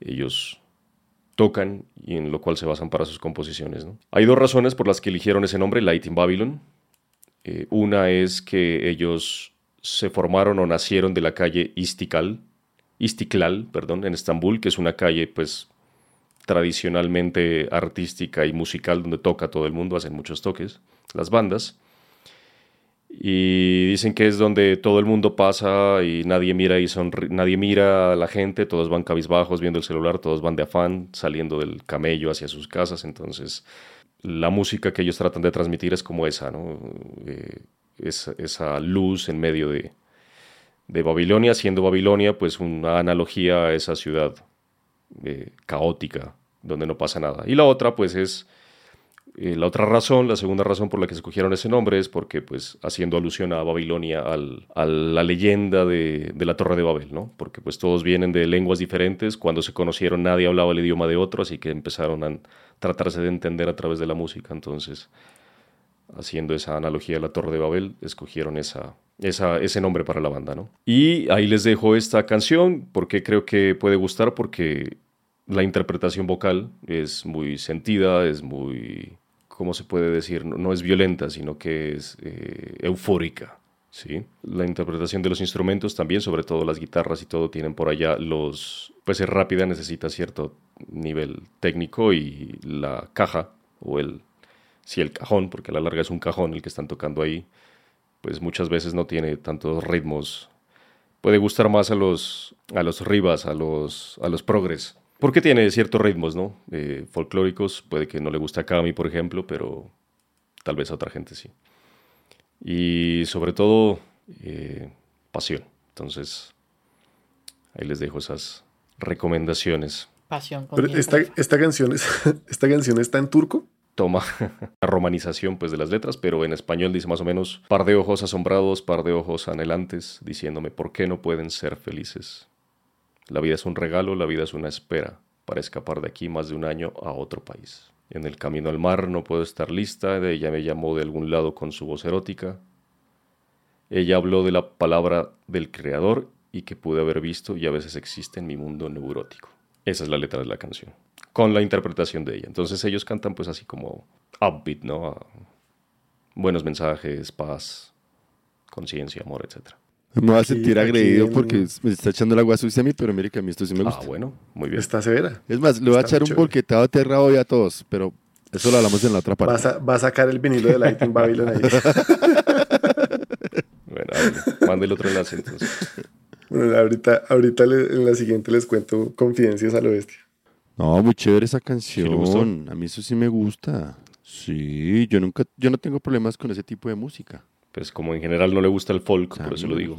ellos tocan y en lo cual se basan para sus composiciones. Hay dos razones por las que eligieron ese nombre, Light in Babylon. Eh, una es que ellos se formaron o nacieron de la calle Istiklal, Istiklal, perdón, en Estambul, que es una calle pues tradicionalmente artística y musical donde toca todo el mundo, hacen muchos toques, las bandas. Y dicen que es donde todo el mundo pasa y nadie mira y nadie mira a la gente, todos van cabizbajos viendo el celular, todos van de afán, saliendo del camello hacia sus casas, entonces la música que ellos tratan de transmitir es como esa, ¿no? Eh, esa luz en medio de, de Babilonia, siendo Babilonia pues una analogía a esa ciudad eh, caótica donde no pasa nada. Y la otra pues es eh, la otra razón, la segunda razón por la que escogieron ese nombre es porque, pues, haciendo alusión a Babilonia, a la leyenda de, la Torre de Babel, ¿no? Porque, pues, todos vienen de lenguas diferentes. Cuando se conocieron, nadie hablaba el idioma de otro, así que empezaron a tratarse de entender a través de la música. Entonces, haciendo esa analogía a la Torre de Babel, escogieron esa, ese nombre para la banda, ¿no? Y ahí les dejo esta canción, porque creo que puede gustar, porque la interpretación vocal es muy sentida, es muy ¿cómo se puede decir? No, es violenta, sino que es eh, eufórica. ¿sí? La interpretación de los instrumentos también, sobre todo las guitarras y todo, tienen por allá los... Pues es rápida, necesita cierto nivel técnico y la caja o el... Sí, el cajón, porque a la larga es un cajón el que están tocando ahí, pues muchas veces no tiene tantos ritmos. Puede gustar más a los, a los ribas, a los, a los progres, porque tiene ciertos ritmos, ¿no? Eh, folclóricos, puede que no le guste a Kami, por ejemplo, pero tal vez a otra gente sí. Y sobre todo, eh, pasión. Entonces, ahí les dejo esas recomendaciones. Pasión. Pero esta, esta, canción es, esta canción está en turco. Toma la romanización pues de las letras, pero en español dice más o menos par de ojos asombrados, par de ojos anhelantes, diciéndome por qué no pueden ser felices. La vida es un regalo, la vida es una espera para escapar de aquí más de un año a otro país. En el camino al mar no puedo estar lista, ella me llamó de algún lado con su voz erótica. Ella habló de la palabra del creador y que pude haber visto y a veces existe en mi mundo neurótico. Esa es la letra de la canción, con la interpretación de ella. Entonces ellos cantan pues así como upbeat, ¿no? Buenos mensajes, paz, conciencia, amor, etcétera. Me voy a sentir agredido porque me está echando el agua sucia a mí, pero mire que a mí esto sí me gusta. Ah, bueno, muy bien. Está severa. Es más, le voy a echar un volquetado aterrado hoy a todos, pero eso lo hablamos en la otra parte. Va a, sacar el vinilo de Light in Babylon ahí. bueno, mande el otro enlace entonces. Bueno, ahorita, ahorita en la siguiente les cuento confidencias al oeste. No, muy chévere esa canción. a mí eso sí me gusta. Sí, yo nunca, yo no tengo problemas con ese tipo de música. Pues como en general no le gusta el folk, por eso lo digo.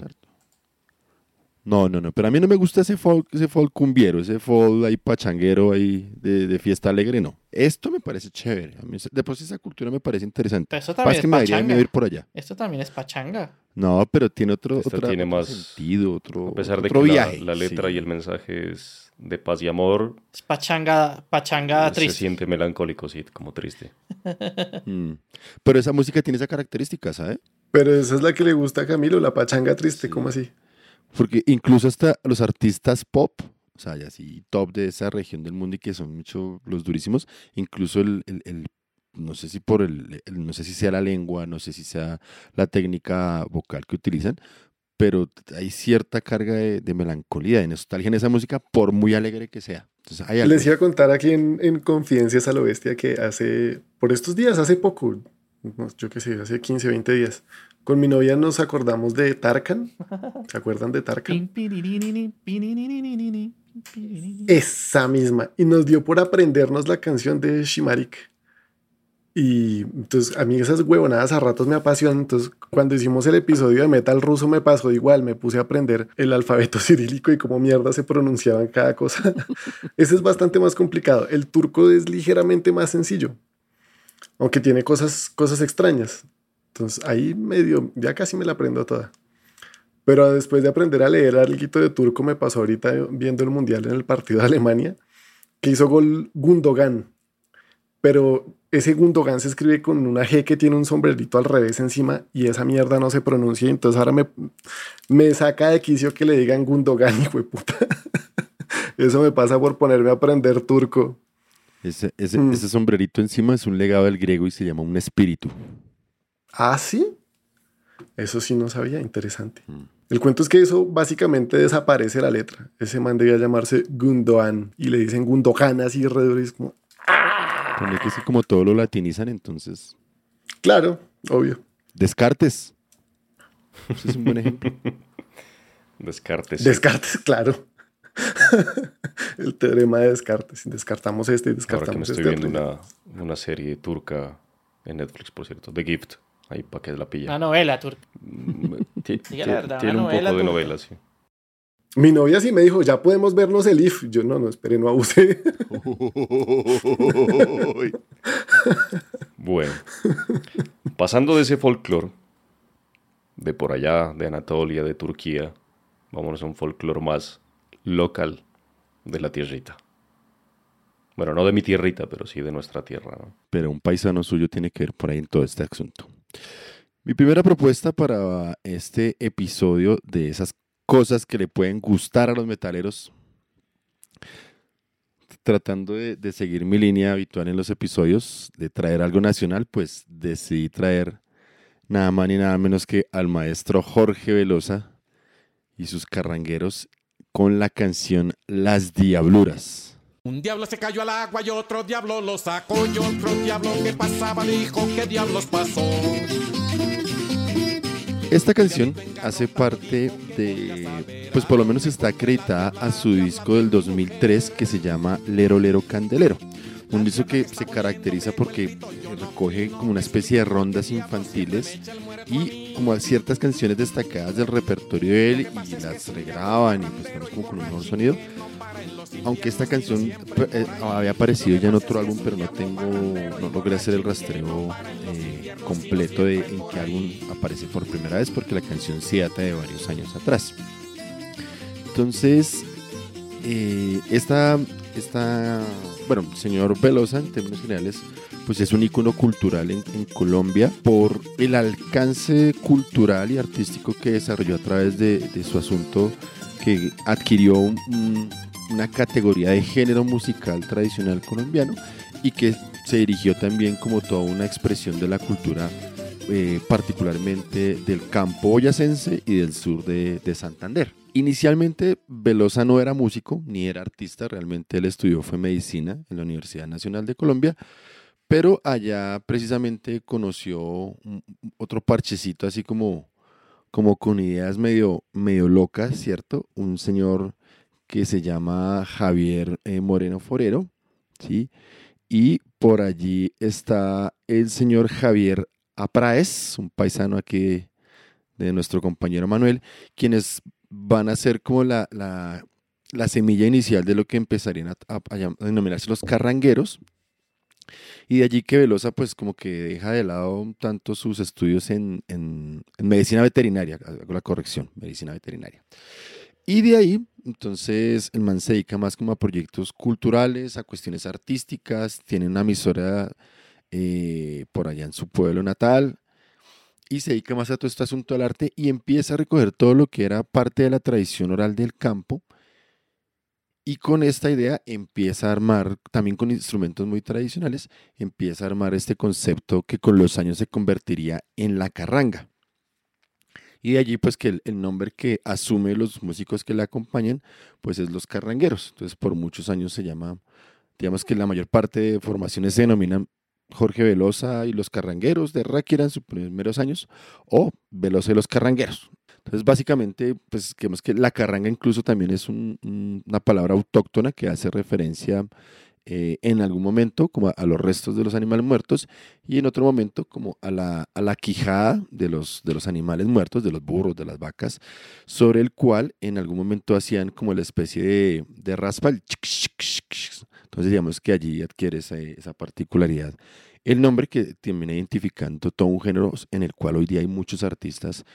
No, no, no, pero a mí no me gusta ese folk, ese folk cumbiero, ese folk ahí pachanguero ahí de, fiesta alegre, no. Esto me parece chévere. A mí, después esa cultura me parece interesante. Pero eso también es, que pachanga. me ir por allá. Esto también es pachanga. No, pero tiene otro, tiene más sentido, otro, a pesar de que viaje. La, letra y el mensaje es de paz y amor. Es pachanga, pachanga triste. Se siente melancólico, sí, como triste. Mm. Pero esa música tiene esa característica, ¿sabes? Pero esa es la que le gusta a Camilo, la pachanga triste, ¿cómo así? Porque incluso hasta los artistas pop, o sea, ya así top de esa región del mundo y que son mucho los durísimos, incluso el, no sé si por el, no sé si sea la lengua, no sé si sea la técnica vocal que utilizan, pero hay cierta carga de, melancolía, de nostalgia en esa música, por muy alegre que sea. Les iba a contar aquí en, en Confidencias a lo Bestia que hace, por estos días, hace poco, yo qué sé, hace 15, 20 días. Con mi novia nos acordamos de Tarkan. ¿Se acuerdan de Tarkan? Esa misma. Y nos dio por aprendernos la canción de Shimarik. Y entonces a mí esas huevonadas a ratos me apasionan. Entonces cuando hicimos el episodio de metal ruso me pasó igual. Me puse a aprender el alfabeto cirílico y cómo mierda se pronunciaban cada cosa. Ese es bastante más complicado. El turco es ligeramente más sencillo aunque tiene cosas, cosas extrañas. Entonces ahí medio, ya casi me la aprendo toda. Pero después de aprender a leer algo de turco, me pasó ahorita viendo el mundial en el partido de Alemania, que hizo gol Gundogan. Pero ese Gundogan se escribe con una G que tiene un sombrerito al revés encima y esa mierda no se pronuncia. Entonces ahora me, me saca de quicio que le digan Gundogan, hijo de puta. Eso me pasa por ponerme a aprender turco. Ese, mm. ese, sombrerito encima es un legado del griego y se llama un espíritu. Ah, sí. Eso sí no sabía, interesante. Mm. El cuento es que eso básicamente desaparece la letra. Ese man debía llamarse Gundogan y le dicen Gundogan así alrededor y es como... que es como todo lo latinizan entonces. Claro, obvio. Descartes. Ese es un buen ejemplo. Descartes. Descartes, claro. el teorema de Descartes. Descartamos este y Ahora que me descartamos estoy este. viendo otro. una, una serie turca en Netflix, por cierto, The Gift. Ahí para que la pilla. Una novela turca. Mm, verdad, Tiene un poco de novela, sí. Mi novia sí me dijo, ya podemos vernos el IF. Yo no, no, espere, no abuse. Bueno, pasando de ese folclore, de por allá, de Anatolia, de Turquía, vámonos a un folclore más local de la tierrita. Bueno, no de mi tierrita, pero sí de nuestra tierra. ¿no? pero un paisano suyo tiene que ver por ahí en todo este asunto. Mi primera propuesta para este episodio de esas cosas que le pueden gustar a los metaleros, tratando de, de seguir mi línea habitual en los episodios, de traer algo nacional, pues decidí traer nada más ni nada menos que al maestro Jorge Velosa y sus carrangueros con la canción Las Diabluras. Un diablo se cayó al agua y otro diablo lo sacó y otro diablo que pasaba dijo qué diablos pasó. Esta canción hace parte de, pues por lo menos está acreditada a su disco del 2003 que se llama Lero Lero Candelero. Un disco que se caracteriza porque recoge como una especie de rondas infantiles y como ciertas canciones destacadas del repertorio de él y las regraban y pues como con un mejor sonido. Aunque esta canción eh, había aparecido ya en otro álbum, pero no tengo, no logré hacer el rastreo eh, completo de en qué álbum aparece por primera vez, porque la canción sí data de varios años atrás. Entonces, eh, esta, esta, bueno, señor Velosa, en términos generales, pues es un icono cultural en, en Colombia por el alcance cultural y artístico que desarrolló a través de, de su asunto que adquirió un- un- una categoría de género musical tradicional colombiano y que se dirigió también como toda una expresión de la cultura, eh, particularmente del campo boyacense y del sur de, de Santander. Inicialmente Velosa no era músico ni era artista, realmente él estudió fue medicina en la Universidad Nacional de Colombia, pero allá precisamente conoció otro parchecito así como, como con ideas medio, medio locas, ¿cierto? Un señor que se llama Javier eh, Moreno Forero, ¿sí? Y por allí está el señor Javier Apraez, un paisano aquí de nuestro compañero Manuel, quienes van a ser como la, la- la semilla inicial de lo que empezarían a denominarse los carrangueros. Y de allí que Velosa pues como que deja de lado tanto sus estudios en, en- en medicina veterinaria, hago la corrección, medicina veterinaria. Y de ahí, entonces, el man se dedica más como a proyectos culturales, a cuestiones artísticas, tiene una emisora eh, por allá en su pueblo natal y se dedica más a todo este asunto del arte y empieza a recoger todo lo que era parte de la tradición oral del campo y con esta idea empieza a armar, también con instrumentos muy tradicionales, empieza a armar este concepto que con los años se convertiría en la carranga. Y de allí pues que el, nombre que asume los músicos que le acompañan pues es los carrangueros. Entonces por muchos años se llama, digamos que la mayor parte de formaciones se denominan Jorge Velosa y los carrangueros de Ráquira en sus primeros años o Velosa y los carrangueros. Entonces básicamente pues digamos que la carranga incluso también es un- un- una palabra autóctona que hace referencia eh, en algún momento como a, los restos de los animales muertos y en otro momento como a la, a la quijada de los, de los animales muertos, de los burros, de las vacas, sobre el cual en algún momento hacían como la especie de, de raspa. Entonces digamos que allí adquiere esa, esa particularidad. El nombre que termina identificando todo un género en el cual hoy día hay muchos artistas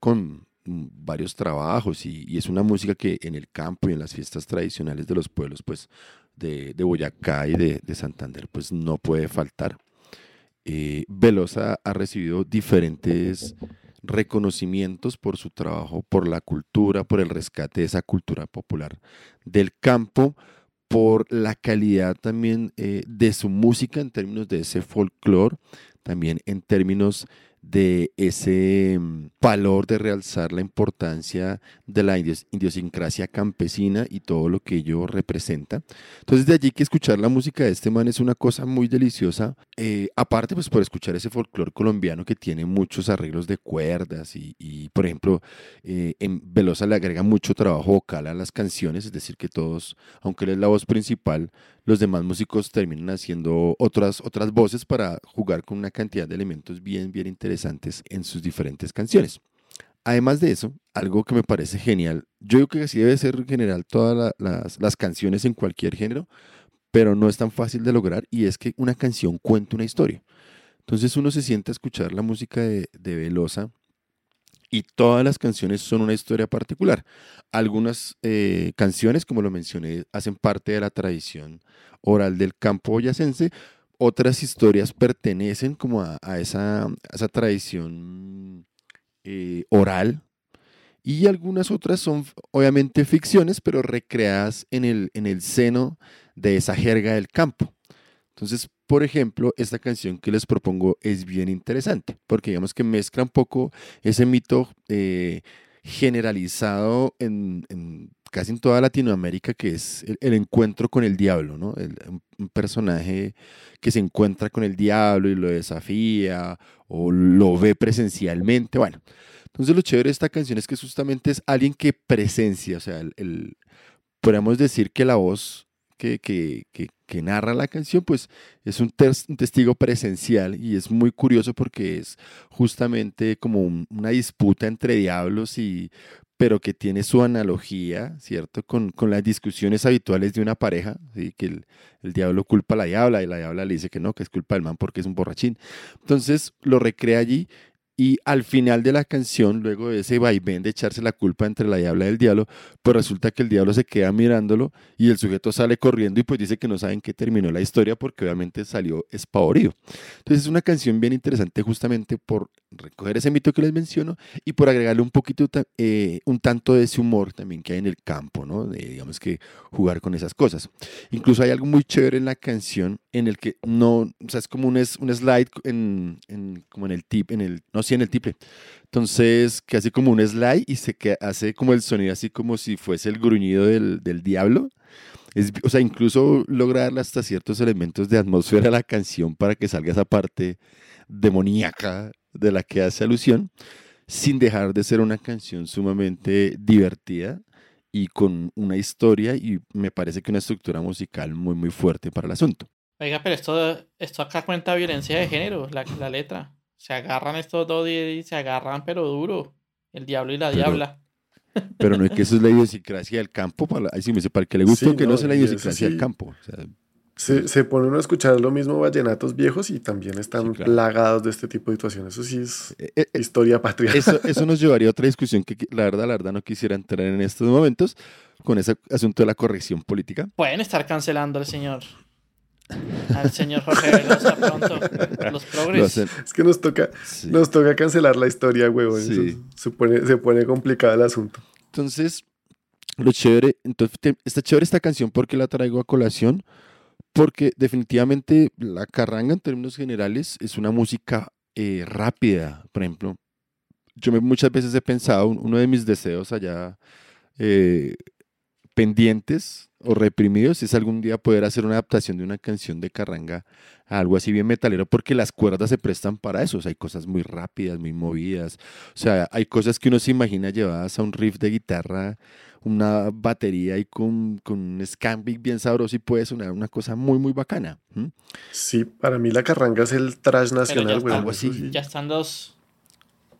con varios trabajos y, es una música que en el campo y en las fiestas tradicionales de los pueblos pues de, Boyacá y de, de Santander pues no puede faltar. Eh, Velosa ha recibido diferentes reconocimientos por su trabajo, por la cultura, por el rescate de esa cultura popular del campo, por la calidad también eh, de su música en términos de ese folclore, también en términos de ese mm, valor de realzar la importancia de la idios- idiosincrasia campesina y todo lo que ello representa. Entonces de allí que escuchar la música de este man es una cosa muy deliciosa, eh, aparte pues por escuchar ese folclore colombiano que tiene muchos arreglos de cuerdas y, y, por ejemplo eh, en Velosa le agrega mucho trabajo vocal a las canciones, es decir que todos, aunque él es la voz principal, los demás músicos terminan haciendo otras, otras voces para jugar con una cantidad de elementos bien, bien interesantes en sus diferentes canciones. Además de eso, algo que me parece genial, yo digo que así debe ser en general todas la- las, las canciones en cualquier género, pero no es tan fácil de lograr y es que una canción cuenta una historia. Entonces uno se siente a escuchar la música de, de Velosa y todas las canciones son una historia particular. Algunas eh, canciones, como lo mencioné, hacen parte de la tradición oral del campo boyacense. Otras historias pertenecen como a, a esa, esa tradición eh, oral. Y algunas otras son obviamente ficciones, pero recreadas en el, en el seno de esa jerga del campo. Entonces, por ejemplo, esta canción que les propongo es bien interesante, porque digamos que mezcla un poco ese mito eh, generalizado en, en casi en toda Latinoamérica, que es el, encuentro con el diablo, ¿no? El- un, personaje que se encuentra con el diablo y lo desafía o lo ve presencialmente. Bueno, entonces lo chévere de esta canción es que justamente es alguien que presencia, o sea, el, podríamos decir que la voz que, que- que- narra la canción, pues es un, tes- un testigo presencial y es muy curioso porque es justamente como un- una disputa entre diablos y pero que tiene su analogía, ¿cierto? Con, con las discusiones habituales de una pareja, que el, el diablo culpa a la diabla y la diabla le dice que no, que es culpa del man porque es un borrachín. Entonces lo recrea allí y al final de la canción, luego de ese vaivén de echarse la culpa entre la diabla y el diablo, pues resulta que el diablo se queda mirándolo y el sujeto sale corriendo y pues dice que no saben qué terminó la historia porque obviamente salió espavorido. Entonces es una canción bien interesante justamente por recoger ese mito que les menciono y por agregarle un poquito, eh, un tanto de ese humor también que hay en el campo, ¿no? De, digamos que jugar con esas cosas. Incluso hay algo muy chévere en la canción en el que no, o sea, es como un, un slide en, en- como en el tip, en el, no, sí, en el tiple. Entonces, que hace como un slide y se hace como el sonido así como si fuese el gruñido del, del diablo. O sea, incluso logra darle hasta ciertos elementos de atmósfera a la canción para que salga esa parte demoníaca de la que hace alusión, sin dejar de ser una canción sumamente divertida y con una historia y me parece que una estructura musical muy, muy fuerte para el asunto. Oiga, pero esto, esto acá cuenta violencia de género, la, la letra. Se agarran estos dos y se agarran, pero duro. El diablo y la Pero- diabla. Pero no es que eso es la idiosincrasia del campo, para, ahí sí me dice, para el que le guste Sí, o que no, no, sea la idiosincrasia del campo. O sea, Se, se pone uno a escuchar lo mismo vallenatos viejos y también están Sí, claro. plagados de este tipo de situaciones. Eso sí es eh, eh, historia patria. eso, eso nos llevaría a otra discusión que que la verdad, la verdad no quisiera entrar en estos momentos con ese asunto de la corrección política. Pueden estar cancelando al señor. Al señor Jorge Velosa pronto. Los Lo progres. Es que nos toca, sí. nos toca cancelar la historia, huevón. Sí. se, pone, se pone complicado el asunto. Entonces, lo chévere, entonces te- está chévere esta canción porque la traigo a colación, porque definitivamente la carranga en términos generales es una música eh, rápida. Por ejemplo, yo me- muchas veces he pensado, un- uno de mis deseos allá eh, pendientes o reprimidos es algún día poder hacer una adaptación de una canción de carranga a algo así bien metalero, porque las cuerdas se prestan para eso. O sea, hay cosas muy rápidas, muy movidas. O sea, hay cosas que uno se imagina llevadas a un riff de guitarra, una batería y con, con un scamping bien sabroso y puede sonar una cosa muy, muy bacana. Sí, para mí la carranga es el trash Pero ya, nacional, están, huevón. algo así. eso sí. ya están los,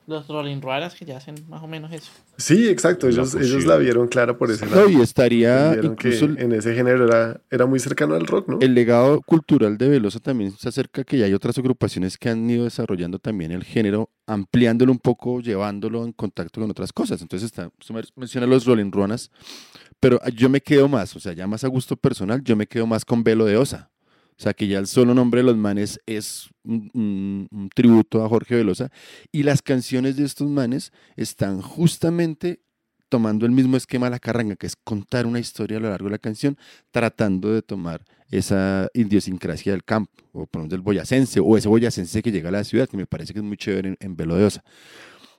los Rolling Ruaras que ya hacen más o menos eso. Sí, exacto. La Ellos, ellos la vieron clara por ese No, lado. y estaría que incluso el- en ese género era, era muy cercano al rock, ¿no? El legado cultural de Velosa también se acerca que ya hay otras agrupaciones que han ido desarrollando también el género, ampliándolo un poco, llevándolo en contacto con otras cosas. Entonces está, menciona los Rolling Ruanas, pero yo me quedo más, o sea, ya más a gusto personal, yo me quedo más con Velo de Osa. O sea, que ya el solo nombre de los manes es un, un- un tributo a Jorge Velosa. Y las canciones de estos manes están justamente tomando el mismo esquema de la carranga, que es contar una historia a lo largo de la canción, tratando de tomar esa idiosincrasia del campo, o por del boyacense, o ese boyacense que llega a la ciudad, que me parece que es muy chévere en, en Velo de Osa.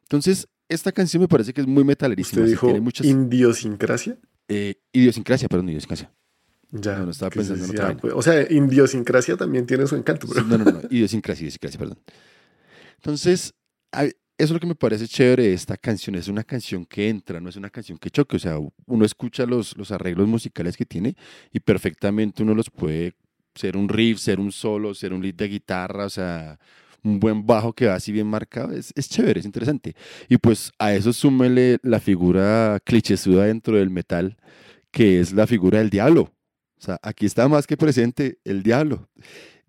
Entonces, esta canción me parece que es muy metalerísima. ¿Usted dijo tiene muchas, idiosincrasia? eh, idiosincrasia, perdón, idiosincrasia. Ya. No, no estaba pensando en otra vaina. pues, O sea, idiosincrasia también tiene su encanto, pero No, no, no, idiosincrasia, idiosincrasia, perdón. Entonces, eso es lo que me parece chévere de esta canción. Es una canción que entra, no es una canción que choque. O sea, uno escucha los, los arreglos musicales que tiene y perfectamente uno los puede ser un riff, ser un solo, ser un lead de guitarra, o sea, un buen bajo que va así bien marcado. Es, es chévere, es interesante. Y pues a eso súmele la figura clichésuda dentro del metal, que es la figura del diablo. O sea, aquí está más que presente el diablo.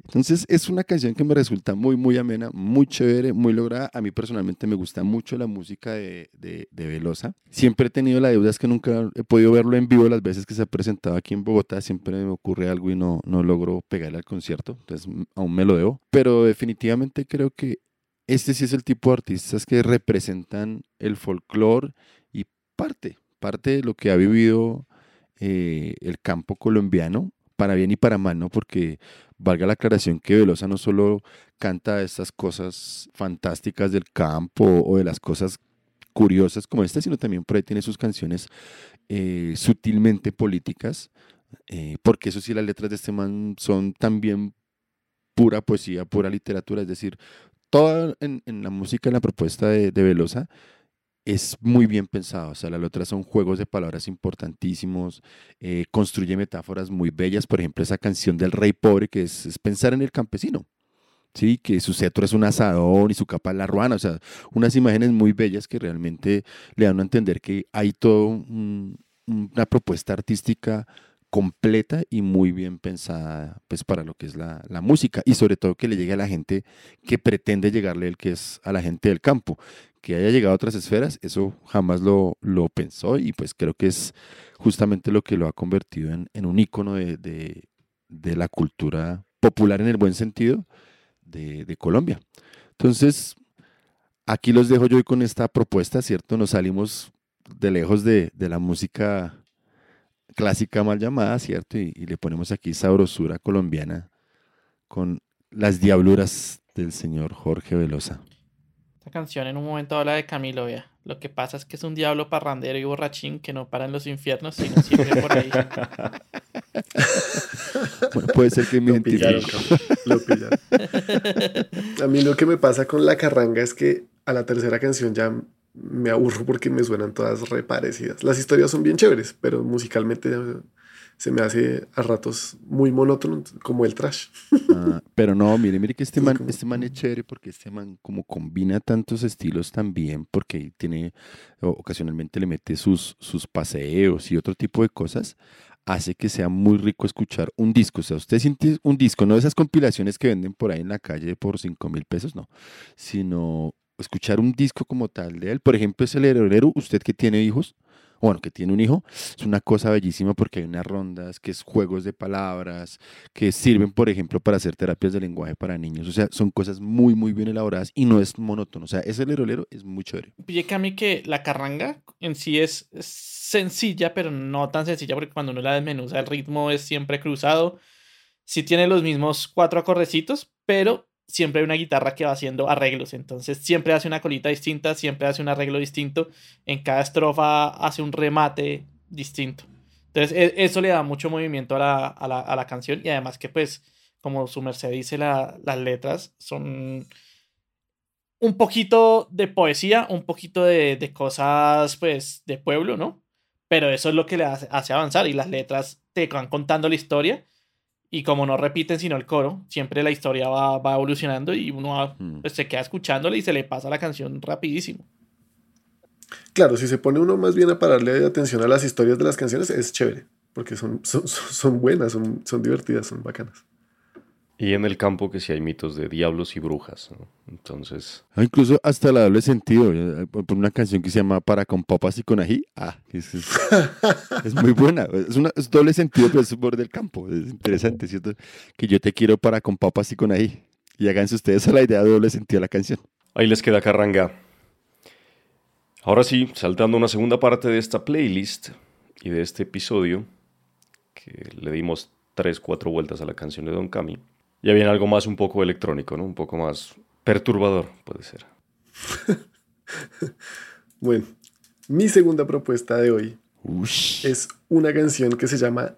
Entonces es una canción que me resulta muy, muy amena, muy chévere, muy lograda. A mí personalmente me gusta mucho la música de, de, Velosa. Siempre he tenido la deuda, es que nunca he podido verlo en vivo las veces que se ha presentado aquí en Bogotá. Siempre me ocurre algo y no, no logro pegarle al concierto. Entonces m- aún me lo debo. Pero definitivamente creo que este sí es el tipo de artistas que representan el folclore y parte, parte de lo que ha vivido eh, el campo colombiano, para bien y para mal, ¿no? Porque valga la aclaración que Velosa no solo canta estas cosas fantásticas del campo o de las cosas curiosas como esta, sino también por tiene sus canciones eh, sutilmente políticas, eh, porque eso sí, las letras de este man son también pura poesía, pura literatura, es decir, toda en, en la música, en la propuesta de, de Velosa, es muy bien pensado. O sea, las letras son juegos de palabras importantísimos, eh, construye metáforas muy bellas. Por ejemplo, esa canción del rey pobre, que es, pensar en el campesino. Sí, que su cetro es un asadón y su capa es la ruana. O sea, unas imágenes muy bellas que realmente le dan a entender que hay todo un- una propuesta artística completa y muy bien pensada pues para lo que es la, la música y sobre todo que le llegue a la gente que pretende llegarle el que es a la gente del campo que haya llegado a otras esferas, eso jamás lo, lo pensó y pues creo que es justamente lo que lo ha convertido en, en un ícono de, de- la cultura popular en el buen sentido de, de Colombia. Entonces, aquí los dejo yo con esta propuesta, ¿cierto? Nos salimos de lejos de, de la música clásica mal llamada, ¿cierto? Y, y le ponemos aquí sabrosura colombiana con las diabluras del señor Jorge Velosa. Esta canción en un momento habla de Camilo, vea. Lo que pasa es que es un diablo parrandero y borrachín que no para en los infiernos, sino siempre por ahí. Bueno, puede ser que me lo pillaron, lo pillaron. A mí lo que me pasa con la carranga es que a la tercera canción ya me aburro porque me suenan todas reparecidas. Las historias son bien chéveres, pero musicalmente se me hace a ratos muy monótono, como el trash. Ah, pero no, mire, mire que este man, este man es chévere porque este man como combina tantos estilos también, porque tiene, ocasionalmente le mete sus, sus paseos y otro tipo de cosas, hace que sea muy rico escuchar un disco. O sea, usted siente un disco, no esas compilaciones que venden por ahí en la calle por 5 mil pesos, no, sino escuchar un disco como tal de él. Por ejemplo, es el heredero, usted que tiene hijos, bueno, que tiene un hijo, es una cosa bellísima porque hay unas rondas, que es juegos de palabras, que sirven, por ejemplo, para hacer terapias de lenguaje para niños. O sea, son cosas muy, muy bien elaboradas y no es monótono. O sea, ese lerolero es muy chévere. Pille que a mí que la carranga en sí es sencilla, pero no tan sencilla porque cuando uno la desmenuza el ritmo es siempre cruzado. Sí tiene los mismos cuatro acordecitos, pero siempre hay una guitarra que va haciendo arreglos. Entonces siempre hace una colita distinta, siempre hace un arreglo distinto. En cada estrofa hace un remate distinto. Entonces e- eso le da mucho movimiento a la, a la, a la canción y además que pues, como su merced dice, la- las letras son un poquito de poesía, un poquito de, de cosas, pues, de pueblo, ¿no? Pero eso es lo que le hace, hace avanzar y las letras te van contando la historia y como no repiten sino el coro, siempre la historia va, va evolucionando y uno va- Mm. pues, se queda escuchándola y se le pasa la canción rapidísimo. Claro, si se pone uno más bien a pararle atención a las historias de las canciones, es chévere, porque son, son, son buenas, son, son divertidas, son bacanas. Y en el campo que sí hay mitos de diablos y brujas. ¿no? Entonces, Ah, Incluso hasta la doble sentido. eh, Por una canción que se llama Para con papas y con ají. Ah, es, es- es muy buena. Es, una, es doble sentido, pero es humor del campo. Es interesante, ¿cierto? Que yo te quiero para con papas y con ají. Y háganse ustedes a la idea de doble sentido de la canción. ahí les queda carranga. Ahora sí, saltando una segunda parte de esta playlist y de este episodio, que le dimos tres, cuatro vueltas a la canción de Don Cami, ya viene algo más un poco electrónico, ¿no? Un poco más perturbador, puede ser. bueno, mi segunda propuesta de hoy es una canción que se llama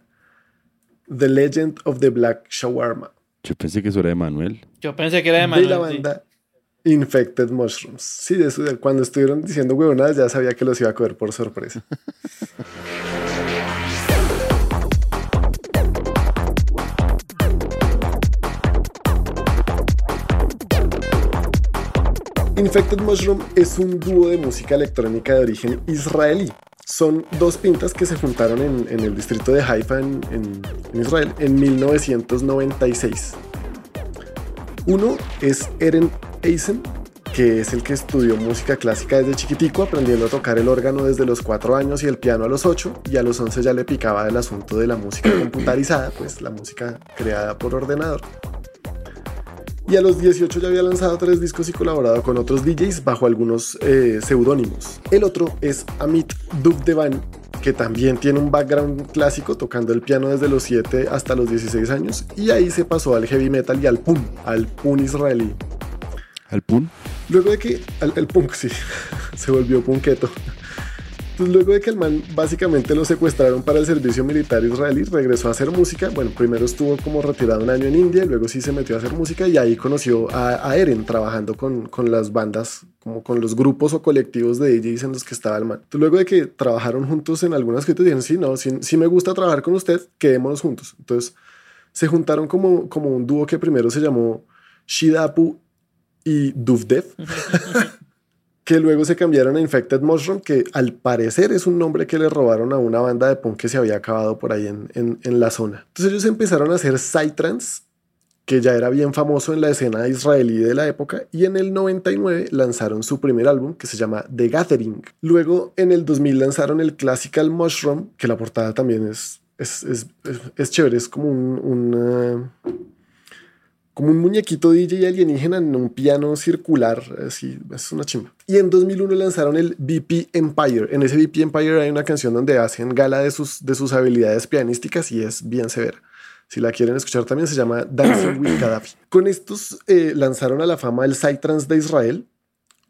The Legend of the Black Shawarma. Yo pensé que eso era de Manuel. Yo pensé que era de Manuel. De la banda Infected Mushrooms. Sí, de eso, cuando estuvieron diciendo huevonadas ya sabía que los iba a coger por sorpresa. Infected Mushroom es un dúo de música electrónica de origen israelí. Son dos pintas que se juntaron en, el distrito de Haifa en, Israel en 1996. Uno es Eren Eisen, que es el que estudió música clásica desde chiquitico, aprendiendo a tocar el órgano desde los 4 años y el piano a los 8, y a los 11 ya le picaba el asunto de la música computarizada, pues la música creada por ordenador. Y a los 18 ya había lanzado tres discos y colaborado con otros DJs bajo algunos eh, seudónimos. El otro es Amit Dubdevan, que también tiene un background clásico tocando el piano desde los 7 hasta los 16 años y ahí se pasó al heavy metal y al punk, al punk israelí. ¿Al punk? Luego de que el punk sí se volvió punketo. Pues luego de que el man básicamente lo secuestraron para el servicio militar israelí, regresó a hacer música. Bueno, primero estuvo como retirado un año en India, luego sí se metió a hacer música y ahí conoció a, Eren trabajando con, con, las bandas, como con los grupos o colectivos de DJs en los que estaba el man. luego de que trabajaron juntos en algunas cosas, dijeron, sí, no, sí, me gusta trabajar con usted, quedémonos juntos. Entonces se juntaron como, como un dúo que primero se llamó Shidapu y Duvdev. que luego se cambiaron a Infected Mushroom, que al parecer es un nombre que le robaron a una banda de punk que se había acabado por ahí en, la zona. Entonces ellos empezaron a hacer Psytrance, que ya era bien famoso en la escena israelí de la época, y en el 99 lanzaron su primer álbum que se llama The Gathering. Luego en el 2000 lanzaron el Classical Mushroom, que la portada también es, es, es, chévere, es como un como un muñequito DJ alienígena en un piano circular, así, es una chimba. Y en 2001 lanzaron el VP Empire. En ese VP Empire hay una canción donde hacen gala de sus, de sus habilidades pianísticas y es bien severa. Si la quieren escuchar también se llama Dancing with Gaddafi. Con estos eh, lanzaron a la fama el Psytrance de Israel,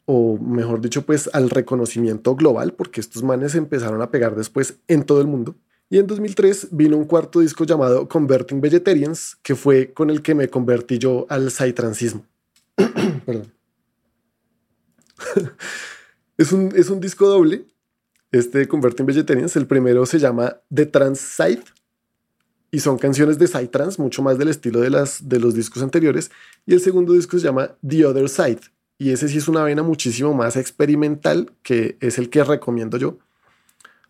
o mejor dicho, pues al reconocimiento global, porque estos manes empezaron a pegar después en todo el mundo. Y en 2003 vino un cuarto disco llamado Converting Vegetarians, que fue con el que me convertí yo al Psytrancismo. Perdón. es, un, es un disco doble, este Converting Vegetarians. El primero se llama The Trans Side y son canciones de Psytrance, mucho más del estilo de, las, de los discos anteriores. Y el segundo disco se llama The Other Side. Y ese sí es una vena muchísimo más experimental, que es el que recomiendo yo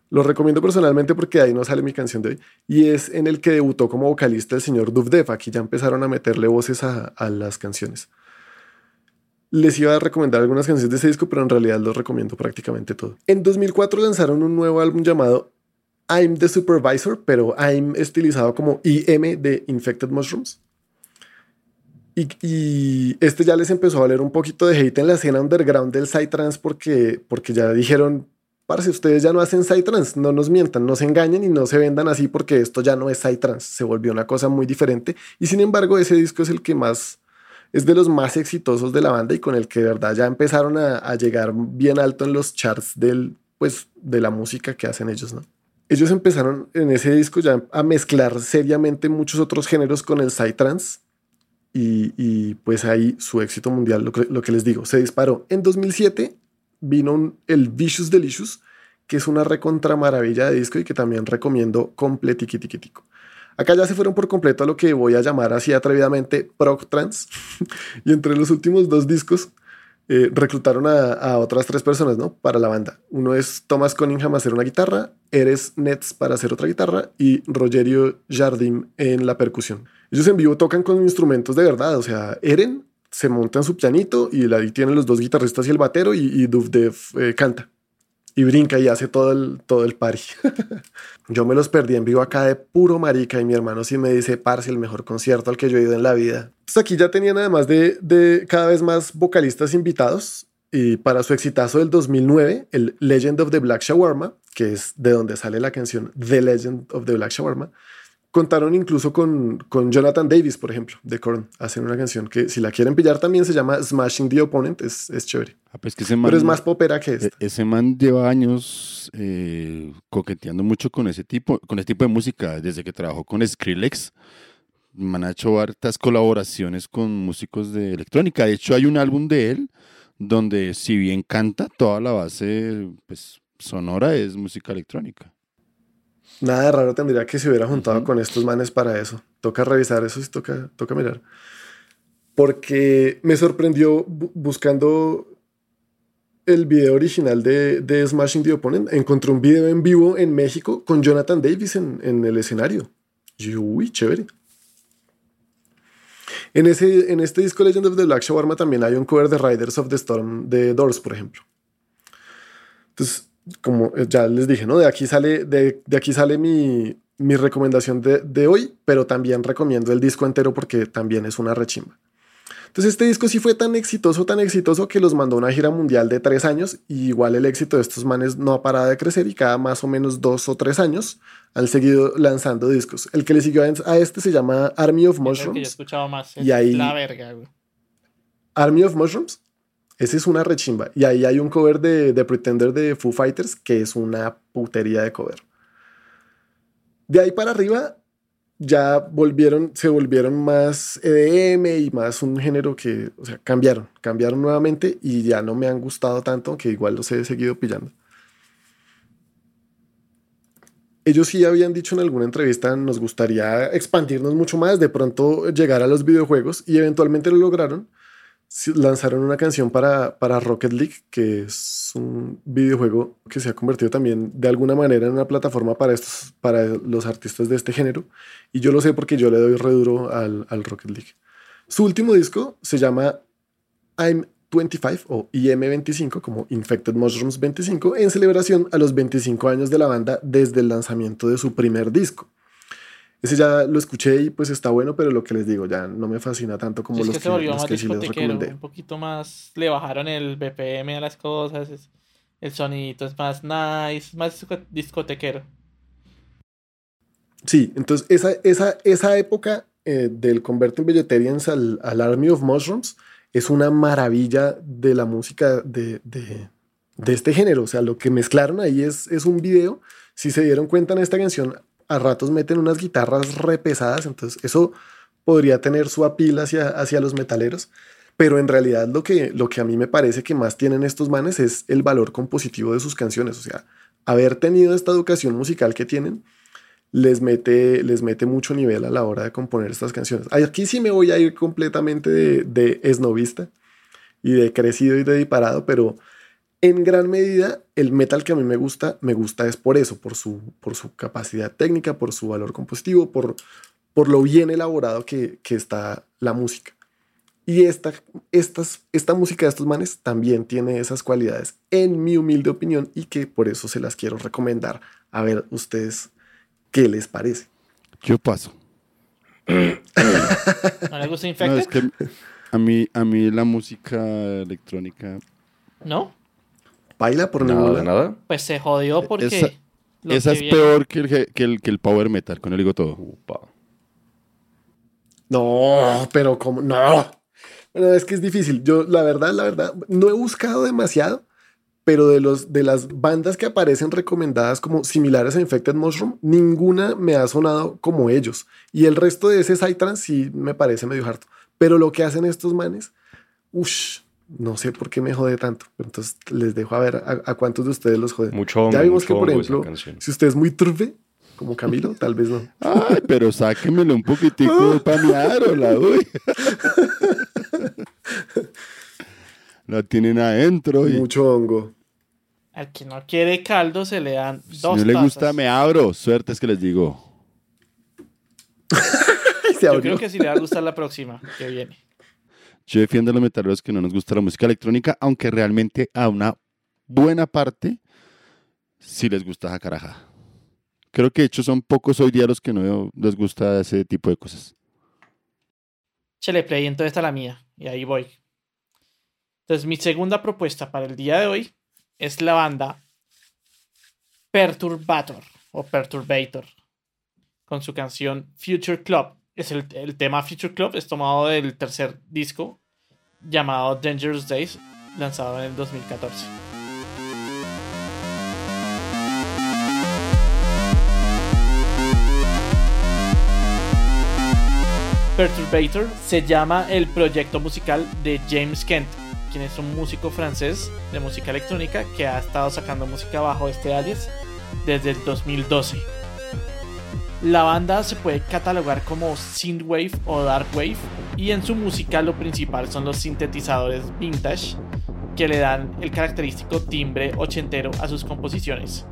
lo recomiendo personalmente porque ahí no sale mi canción de hoy. Y es en el que debutó como vocalista el señor Duvdef. Aquí ya empezaron a meterle voces a, las canciones. Les iba a recomendar algunas canciones de ese disco, pero en realidad los recomiendo prácticamente todo. En 2004 lanzaron un nuevo álbum llamado I'm the Supervisor, pero I'm estilizado como IM de Infected Mushrooms. Y, y, este ya les empezó a valer un poquito de hate en la escena underground del Psytrance porque, porque ya dijeron, si ustedes ya no hacen Psytrance, no nos mientan, no se engañen y no se vendan así porque esto ya no es Psytrance, se volvió una cosa muy diferente. Y sin embargo, ese disco es el que más, es de los más exitosos de la banda y con el que de verdad ya empezaron a, llegar bien alto en los charts del, pues, de la música que hacen ellos, ¿no? Ellos empezaron en ese disco ya a mezclar seriamente muchos otros géneros con el Psytrance. Y, y pues ahí su éxito mundial, lo que, lo que les digo, se disparó. En 2007 vino el Vicious Delicious, que es una recontra maravilla de disco y que también recomiendo completiquitiquitico. Acá ya se fueron por completo a lo que voy a llamar así atrevidamente prog trance. y entre los últimos dos discos eh, reclutaron a, otras tres personas, ¿no? Para la banda. Uno es Thomas Cunningham a hacer una guitarra, Eres Nets para hacer otra guitarra y Rogerio Jardim en la percusión. Ellos en vivo tocan con instrumentos de verdad, o sea, Eren se monta en su pianito y ahí tienen los dos guitarristas y el batero y, y Duvdev eh, canta y brinca y hace todo el, todo el party. yo me los perdí en vivo acá de puro marica y mi hermano sí me dice, parce, el mejor concierto al que yo he ido en la vida. Entonces aquí ya tenían además de, de cada vez más vocalistas invitados y para su exitazo del 2009, el Legend of the Black Shawarma, que es de donde sale la canción The Legend of the Black Shawarma, contaron incluso con, con Jonathan Davis, por ejemplo, de Korn. Hacen una canción que si la quieren pillar también se llama Smashing the Opponent, es, es chévere. Ah, pues que ese man, Pero es más popera que e- esta. Ese man lleva años eh, coqueteando mucho con ese tipo, con ese tipo de música, desde que trabajó con Skrillex. Man ha hecho hartas colaboraciones con músicos de electrónica. De hecho, hay un álbum de él donde, si bien canta, toda la base pues, sonora es música electrónica. Nada de raro tendría que se hubiera juntado con estos manes para eso. Toca revisar eso, sí, toca, toca mirar. Porque me sorprendió bu- buscando el video original de, de Smashing the Opponent. Encontré un video en vivo en México con Jonathan Davis en, en el escenario. Y yo, uy, chévere. En, ese, en este disco Legend of the Black Shawarma también hay un cover de Riders of the Storm de Doors, por ejemplo. Entonces, como ya les dije, ¿no? De aquí sale, de, de aquí sale mi, mi recomendación de, de hoy, pero también recomiendo el disco entero porque también es una rechimba. Entonces este disco sí fue tan exitoso, tan exitoso que los mandó a una gira mundial de tres años y igual el éxito de estos manes no ha parado de crecer y cada más o menos dos o tres años han seguido lanzando discos. El que le siguió a este se llama Army of Es el que yo he Mushrooms. escuchado más. Es Y ahí- la verga, güey. Army of Mushrooms. Ese es una rechimba. Y ahí hay un cover de, de Pretender de Foo Fighters que es una putería de cover. De ahí para arriba ya volvieron, se volvieron más EDM y más un género que, o sea, cambiaron, cambiaron nuevamente y ya no me han gustado tanto, aunque igual los he seguido pillando. Ellos sí habían dicho en alguna entrevista, nos gustaría expandirnos mucho más, de pronto llegar a los videojuegos y eventualmente lo lograron lanzaron una canción para, para Rocket League, que es un videojuego que se ha convertido también de alguna manera en una plataforma para, estos, para los artistas de este género. Y yo lo sé porque yo le doy re duro al, al Rocket League. Su último disco se llama I'm 25 o IM25, como Infected Mushrooms 25, en celebración a los 25 años de la banda desde el lanzamiento de su primer disco. Ese ya lo escuché y pues está bueno, pero lo que les digo, ya no me fascina tanto como es los que que, se volvió más que sí les discotequero, recomendé. un poquito más, le bajaron el BPM a las cosas, es- el sonidito es más nice, más disco- discotequero. Sí, entonces esa, esa, esa época eh, del Converting Vegetarians al, al Army of Mushrooms es una maravilla de la música de, de, de este género. O sea, lo que mezclaron ahí es, es un video. Si se dieron cuenta en esta canción, a ratos meten unas guitarras re pesadas, entonces eso podría tener su apil hacia, hacia los metaleros. Pero en realidad lo que, lo que a mí me parece que más tienen estos manes es el valor compositivo de sus canciones. O sea, haber tenido esta educación musical que tienen les mete, les mete mucho nivel a la hora de componer estas canciones. Aquí sí me voy a ir completamente de, de esnovista y de crecido y de disparado, pero en gran medida el metal que a mí me gusta, me gusta es por eso, por su, por su capacidad técnica, por su valor compositivo, por, por lo bien elaborado que, que está la música. Y esta, estas, esta música de estos manes también tiene esas cualidades, en mi humilde opinión, y que por eso se las quiero recomendar. A ver, ustedes, ¿qué les parece? Yo paso. ¿No les gusta No, Infected? es que a mí, a mí la música electrónica ¿No? ¿Baila por Nada ningún de lado? nada. Pues se jodió porque... Esa- lo Esa que es viene- peor que el, que, el, que el power metal, con el digo todo. Upa. No, pero como no. Bueno, es que es difícil. Yo, la verdad, la verdad, no he buscado demasiado, pero de los de las bandas que aparecen recomendadas como similares a Infected Mushroom, ninguna me ha sonado como ellos. Y el resto de ese Psytrance sí me parece medio harto. Pero lo que hacen estos manes, uff, no sé por qué me jode tanto. Entonces les dejo a ver a, a cuántos de ustedes los jode. Mucho hongo, ya vimos mucho que, por ejemplo, canción. si usted es muy turve, como Camilo, tal vez no. Ay, pero sáquemelo un poquitico para miarla, uy. La tienen adentro y Mucho hongo. Al que no quiere caldo se le dan si dos no le gusta me abro. Suerte es que les digo. Yo creo que sí le va a gustar la próxima que viene. Yo defiendo a los metaleros que no nos gusta la música electrónica, aunque realmente a una buena parte sí les gusta esa caraja. Creo que de hecho son pocos hoy día los que no les gusta ese tipo de cosas. Chele play, entonces está la mía. Y ahí voy. Entonces, mi segunda propuesta para el día de hoy es la banda Perturbator o Perturbator con su canción Future Club. Es el, tema Future Club es tomado del tercer disco llamado Dangerous Days, lanzado en el 2014. Perturbator se llama el proyecto musical de James Kent, quien es un músico francés de música electrónica que ha estado sacando música bajo este alias desde el 2012. La banda se puede catalogar como synthwave o darkwave y en su música lo principal son los sintetizadores vintage que le dan el característico timbre ochentero a sus composiciones.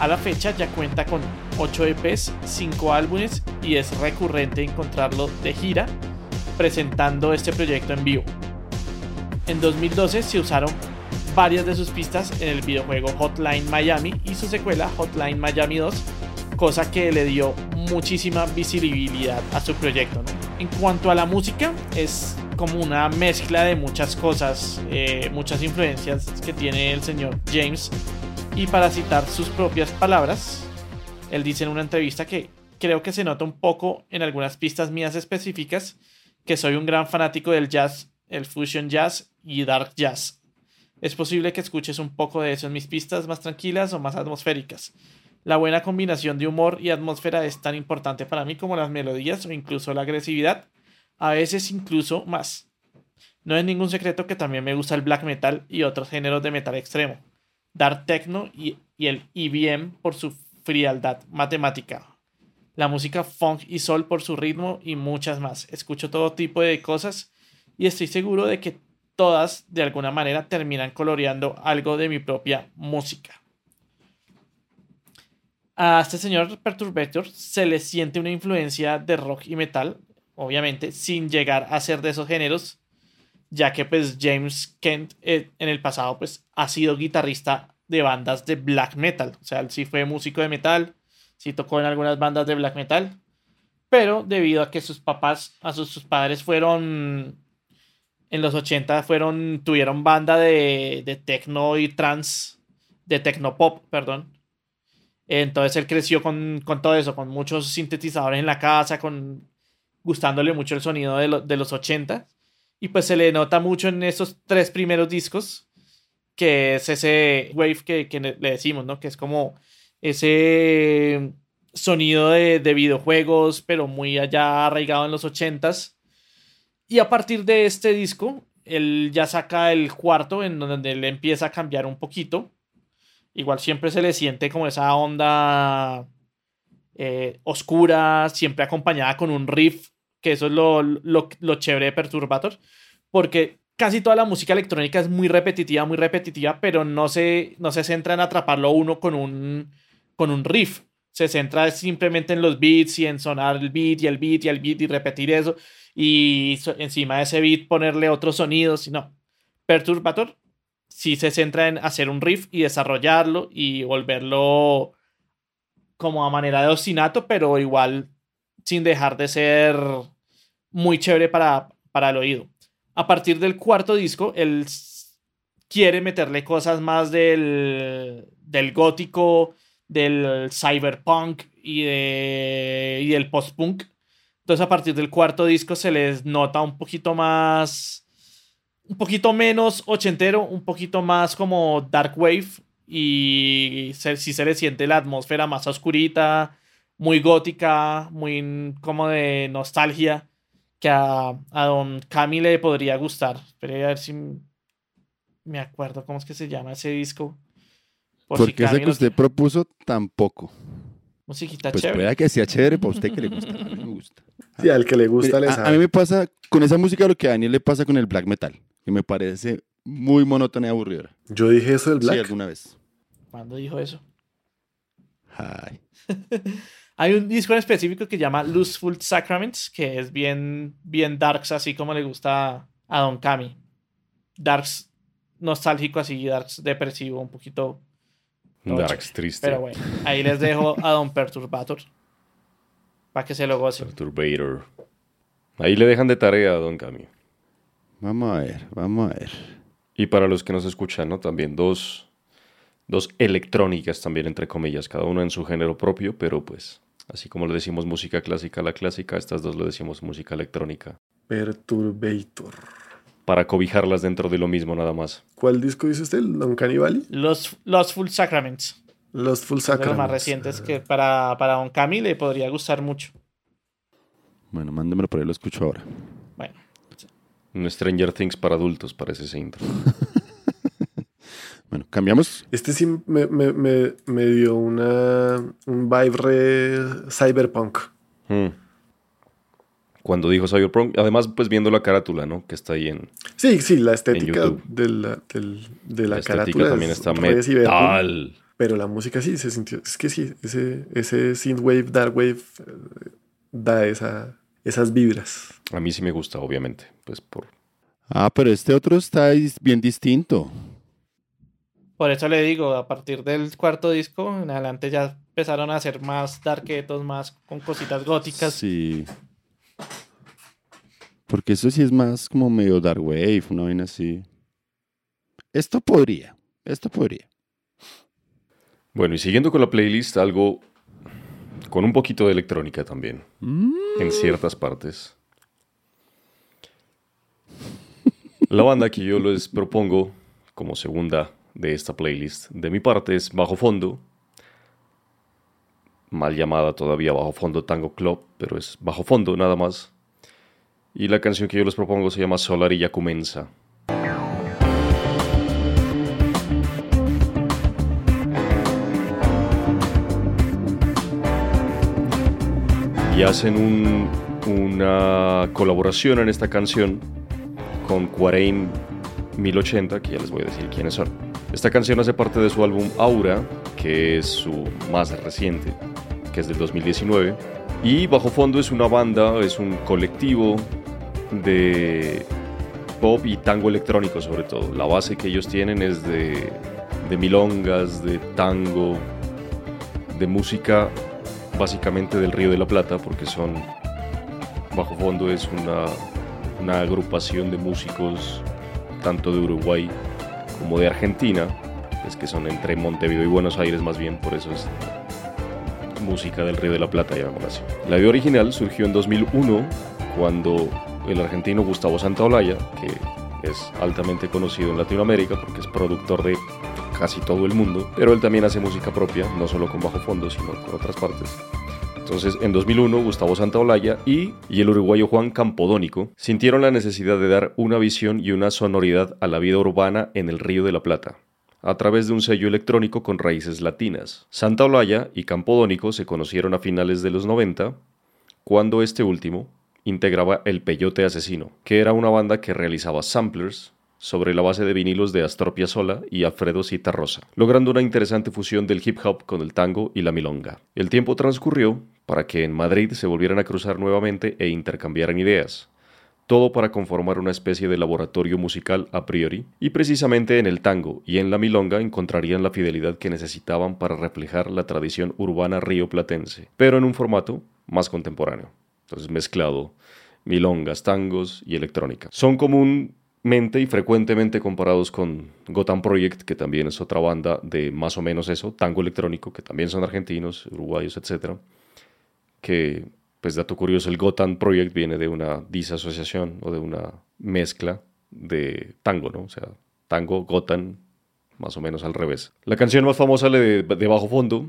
A la fecha ya cuenta con 8 EPs, 5 álbumes y es recurrente encontrarlo de gira presentando este proyecto en vivo. En 2012 se usaron varias de sus pistas en el videojuego Hotline Miami y su secuela Hotline Miami 2, cosa que le dio muchísima visibilidad a su proyecto. En cuanto a la música, es como una mezcla de muchas cosas, eh, muchas influencias que tiene el señor James y para citar sus propias palabras, él dice en una entrevista que creo que se nota un poco en algunas pistas mías específicas que soy un gran fanático del jazz, el fusion jazz y dark jazz. Es posible que escuches un poco de eso en mis pistas más tranquilas o más atmosféricas. La buena combinación de humor y atmósfera es tan importante para mí como las melodías o incluso la agresividad, a veces incluso más. No es ningún secreto que también me gusta el black metal y otros géneros de metal extremo dark techno y, el EBM por su frialdad matemática. La música funk y soul por su ritmo y muchas más. Escucho todo tipo de cosas y estoy seguro de que todas de alguna manera terminan coloreando algo de mi propia música. A este señor Perturbator se le siente una influencia de rock y metal, obviamente, sin llegar a ser de esos géneros, ya que pues James Kent eh, en el pasado pues ha sido guitarrista de bandas de black metal, o sea, sí fue músico de metal, sí tocó en algunas bandas de black metal, pero debido a que sus papás, a sus, padres fueron en los 80 fueron tuvieron banda de, de techno y trans de pop, perdón. Entonces él creció con, con, todo eso, con muchos sintetizadores en la casa, con gustándole mucho el sonido de, de los 80 y pues se le nota mucho en esos tres primeros discos, que es ese wave que, que le decimos, ¿no? Que es como ese sonido de, de, videojuegos, pero muy allá arraigado en los ochentas. Y a partir de este disco, él ya saca el cuarto en donde él empieza a cambiar un poquito. Igual siempre se le siente como esa onda eh, oscura, siempre acompañada con un riff que eso es lo, lo, lo chévere de Perturbator, porque casi toda la música electrónica es muy repetitiva, muy repetitiva, pero no se, no se centra en atraparlo uno con un, con un riff. Se centra simplemente en los beats y en sonar el beat y el beat y el beat y repetir eso. Y encima de ese beat ponerle otros sonidos. No. Perturbator sí se centra en hacer un riff y desarrollarlo y volverlo como a manera de ostinato, pero igual sin dejar de ser muy chévere para, para el oído. A partir del cuarto disco, él quiere meterle cosas más del, del gótico, del cyberpunk y, de, y del post-punk. Entonces a partir del cuarto disco se les nota un poquito más, un poquito menos ochentero, un poquito más como dark wave y si sí se le siente la atmósfera más oscurita, muy gótica, muy como de nostalgia, que a, a don Cami le podría gustar. Pero a ver si me acuerdo cómo es que se llama ese disco. Por Porque ese que usted propuso tampoco. Musiquita pues chévere. pueda que sea chévere para usted que le gusta. A mí me gusta. Sí, al que le gusta le a, a, mí me pasa con esa música lo que a Daniel le pasa con el black metal, que me parece muy monótona y aburrida. Yo dije eso del black. Sí, alguna vez. ¿Cuándo dijo eso? Ay. Hay un disco en específico que se llama Looseful Sacraments, que es bien, bien darks, así como le gusta a Don Cami. Darks nostálgico, así, darks depresivo, un poquito. Darks triste. Pero bueno, ahí les dejo a Don Perturbator. Para que se lo gocen. Perturbator. Ahí le dejan de tarea a Don Cami. Vamos a ver, vamos a ver. Y para los que nos escuchan, ¿no? También dos, dos electrónicas también, entre comillas, cada uno en su género propio, pero pues así como le decimos música clásica a la clásica, estas dos le decimos música electrónica. Perturbator. Para cobijarlas dentro de lo mismo nada más. ¿Cuál disco dice usted? ¿Don Cannibali? Los, los Full Sacraments. Los Full De los Sacraments. más recientes que para, para Don Cami le podría gustar mucho. Bueno, mándemelo por ahí, lo escucho ahora. Un Stranger Things para adultos parece ese intro. Bueno, cambiamos. Este sí me, me- me- me dio una, un vibe re cyberpunk. Hmm. Cuando dijo Cyberpunk, además pues viendo la carátula, ¿no? Que está ahí en... Sí, sí, la estética de la, del- de la, La estética carátula también es está metal. Pero la música sí se sintió. Es que sí, ese, ese synthwave, darkwave eh, da esa, esas vibras. A mí sí me gusta, obviamente. Pues por... Ah, pero este otro está bien distinto. por eso le digo, a partir del cuarto disco en adelante ya empezaron a hacer más darketos, más con cositas góticas. Sí. Porque eso sí es más como medio dark wave, una vaina así. Esto podría, esto podría. Bueno, y siguiendo con la playlist, algo con un poquito de electrónica también, Mm, en ciertas partes. La banda que yo les propongo como segunda de esta playlist de mi parte es Bajo Fondo, mal llamada todavía Bajo Fondo Tango Club, pero es Bajo Fondo nada más. Y la canción que yo les propongo se llama Solar y Yacumensa. y hacen un- una colaboración en esta canción con Quarein 1080, que ya les voy a decir quiénes son. Esta canción hace parte de su álbum Aura, que es su más reciente, que es del 2019. Y Bajo Fondo es una banda, es un colectivo de pop y tango electrónico sobre todo. La base que ellos tienen es de, de milongas, de tango, de música básicamente del Río de la Plata, porque son, Bajo Fondo es una, una agrupación de músicos tanto de Uruguay como de Argentina, es que son entre Montevideo y Buenos Aires más bien, por eso es música del Río de la Plata, llamémoslo así. La idea original surgió en 2001, cuando el argentino Gustavo Santaolalla, que es altamente conocido en Latinoamérica porque es productor de casi todo el mundo, pero él también hace música propia, no solo con bajo fondo, sino con otras partes. Entonces, en 2001, Gustavo Santaolalla y, y el uruguayo Juan Campodónico sintieron la necesidad de dar una visión y una sonoridad a la vida urbana en el Río de la Plata, a través de un sello electrónico con raíces latinas. Santaolalla y Campodónico se conocieron a finales de los 90, cuando este último integraba El Peyote Asesino, que era una banda que realizaba samplers sobre la base de vinilos de Astor Piazzolla y Alfredo Citarrosa, logrando una interesante fusión del hip hop con el tango y la milonga. El tiempo transcurrió para que en Madrid se volvieran a cruzar nuevamente e intercambiaran ideas, todo para conformar una especie de laboratorio musical a priori, y precisamente en el tango y en la milonga encontrarían la fidelidad que necesitaban para reflejar la tradición urbana rioplatense, pero en un formato más contemporáneo. Entonces mezclado milongas, tangos y electrónica. Son comúnmente y frecuentemente comparados con Gotham Project, que también es otra banda de más o menos eso, tango electrónico, que también son argentinos, uruguayos, etc. Que, pues dato curioso, el Gotham Project viene de una disasociación o de una mezcla de tango, ¿no? O sea, tango, Gotham, más o menos al revés. La canción más famosa de, Bajo Fondo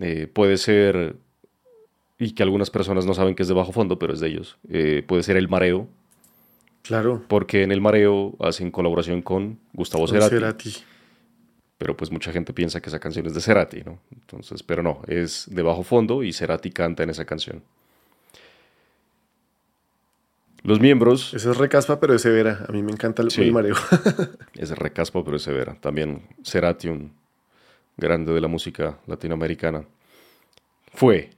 eh, puede ser y que algunas personas no saben que es de bajo fondo, pero es de ellos. Eh, puede ser El Mareo, Claro. porque en El Mareo hacen colaboración con Gustavo con Cerati, Cerati. pero pues mucha gente piensa que esa canción es de Cerati, ¿no? Entonces, pero no, es de bajo fondo y Cerati canta en esa canción. Los miembros, Eso es recaspa, pero es severa. A mí me encanta el, Sí. el mareo. es recaspa pero es severa. También Cerati, un grande de la música latinoamericana, fue.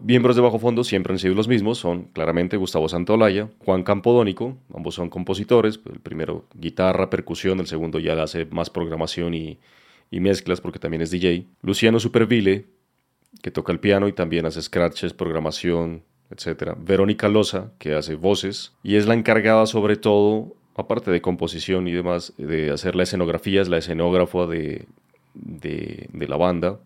Miembros de Bajo Fondo siempre han sido los mismos, son claramente Gustavo Santaolalla, Juan Campodónico, ambos son compositores, el primero guitarra, percusión, el segundo ya hace más programación y, y mezclas porque también es DJ. Luciano Supervile, que toca el piano y también hace scratches, programación, etc. Verónica Loza, que hace voces y es la encargada sobre todo aparte de composición y demás, de hacer la escenografía, es la escenógrafa de, de la banda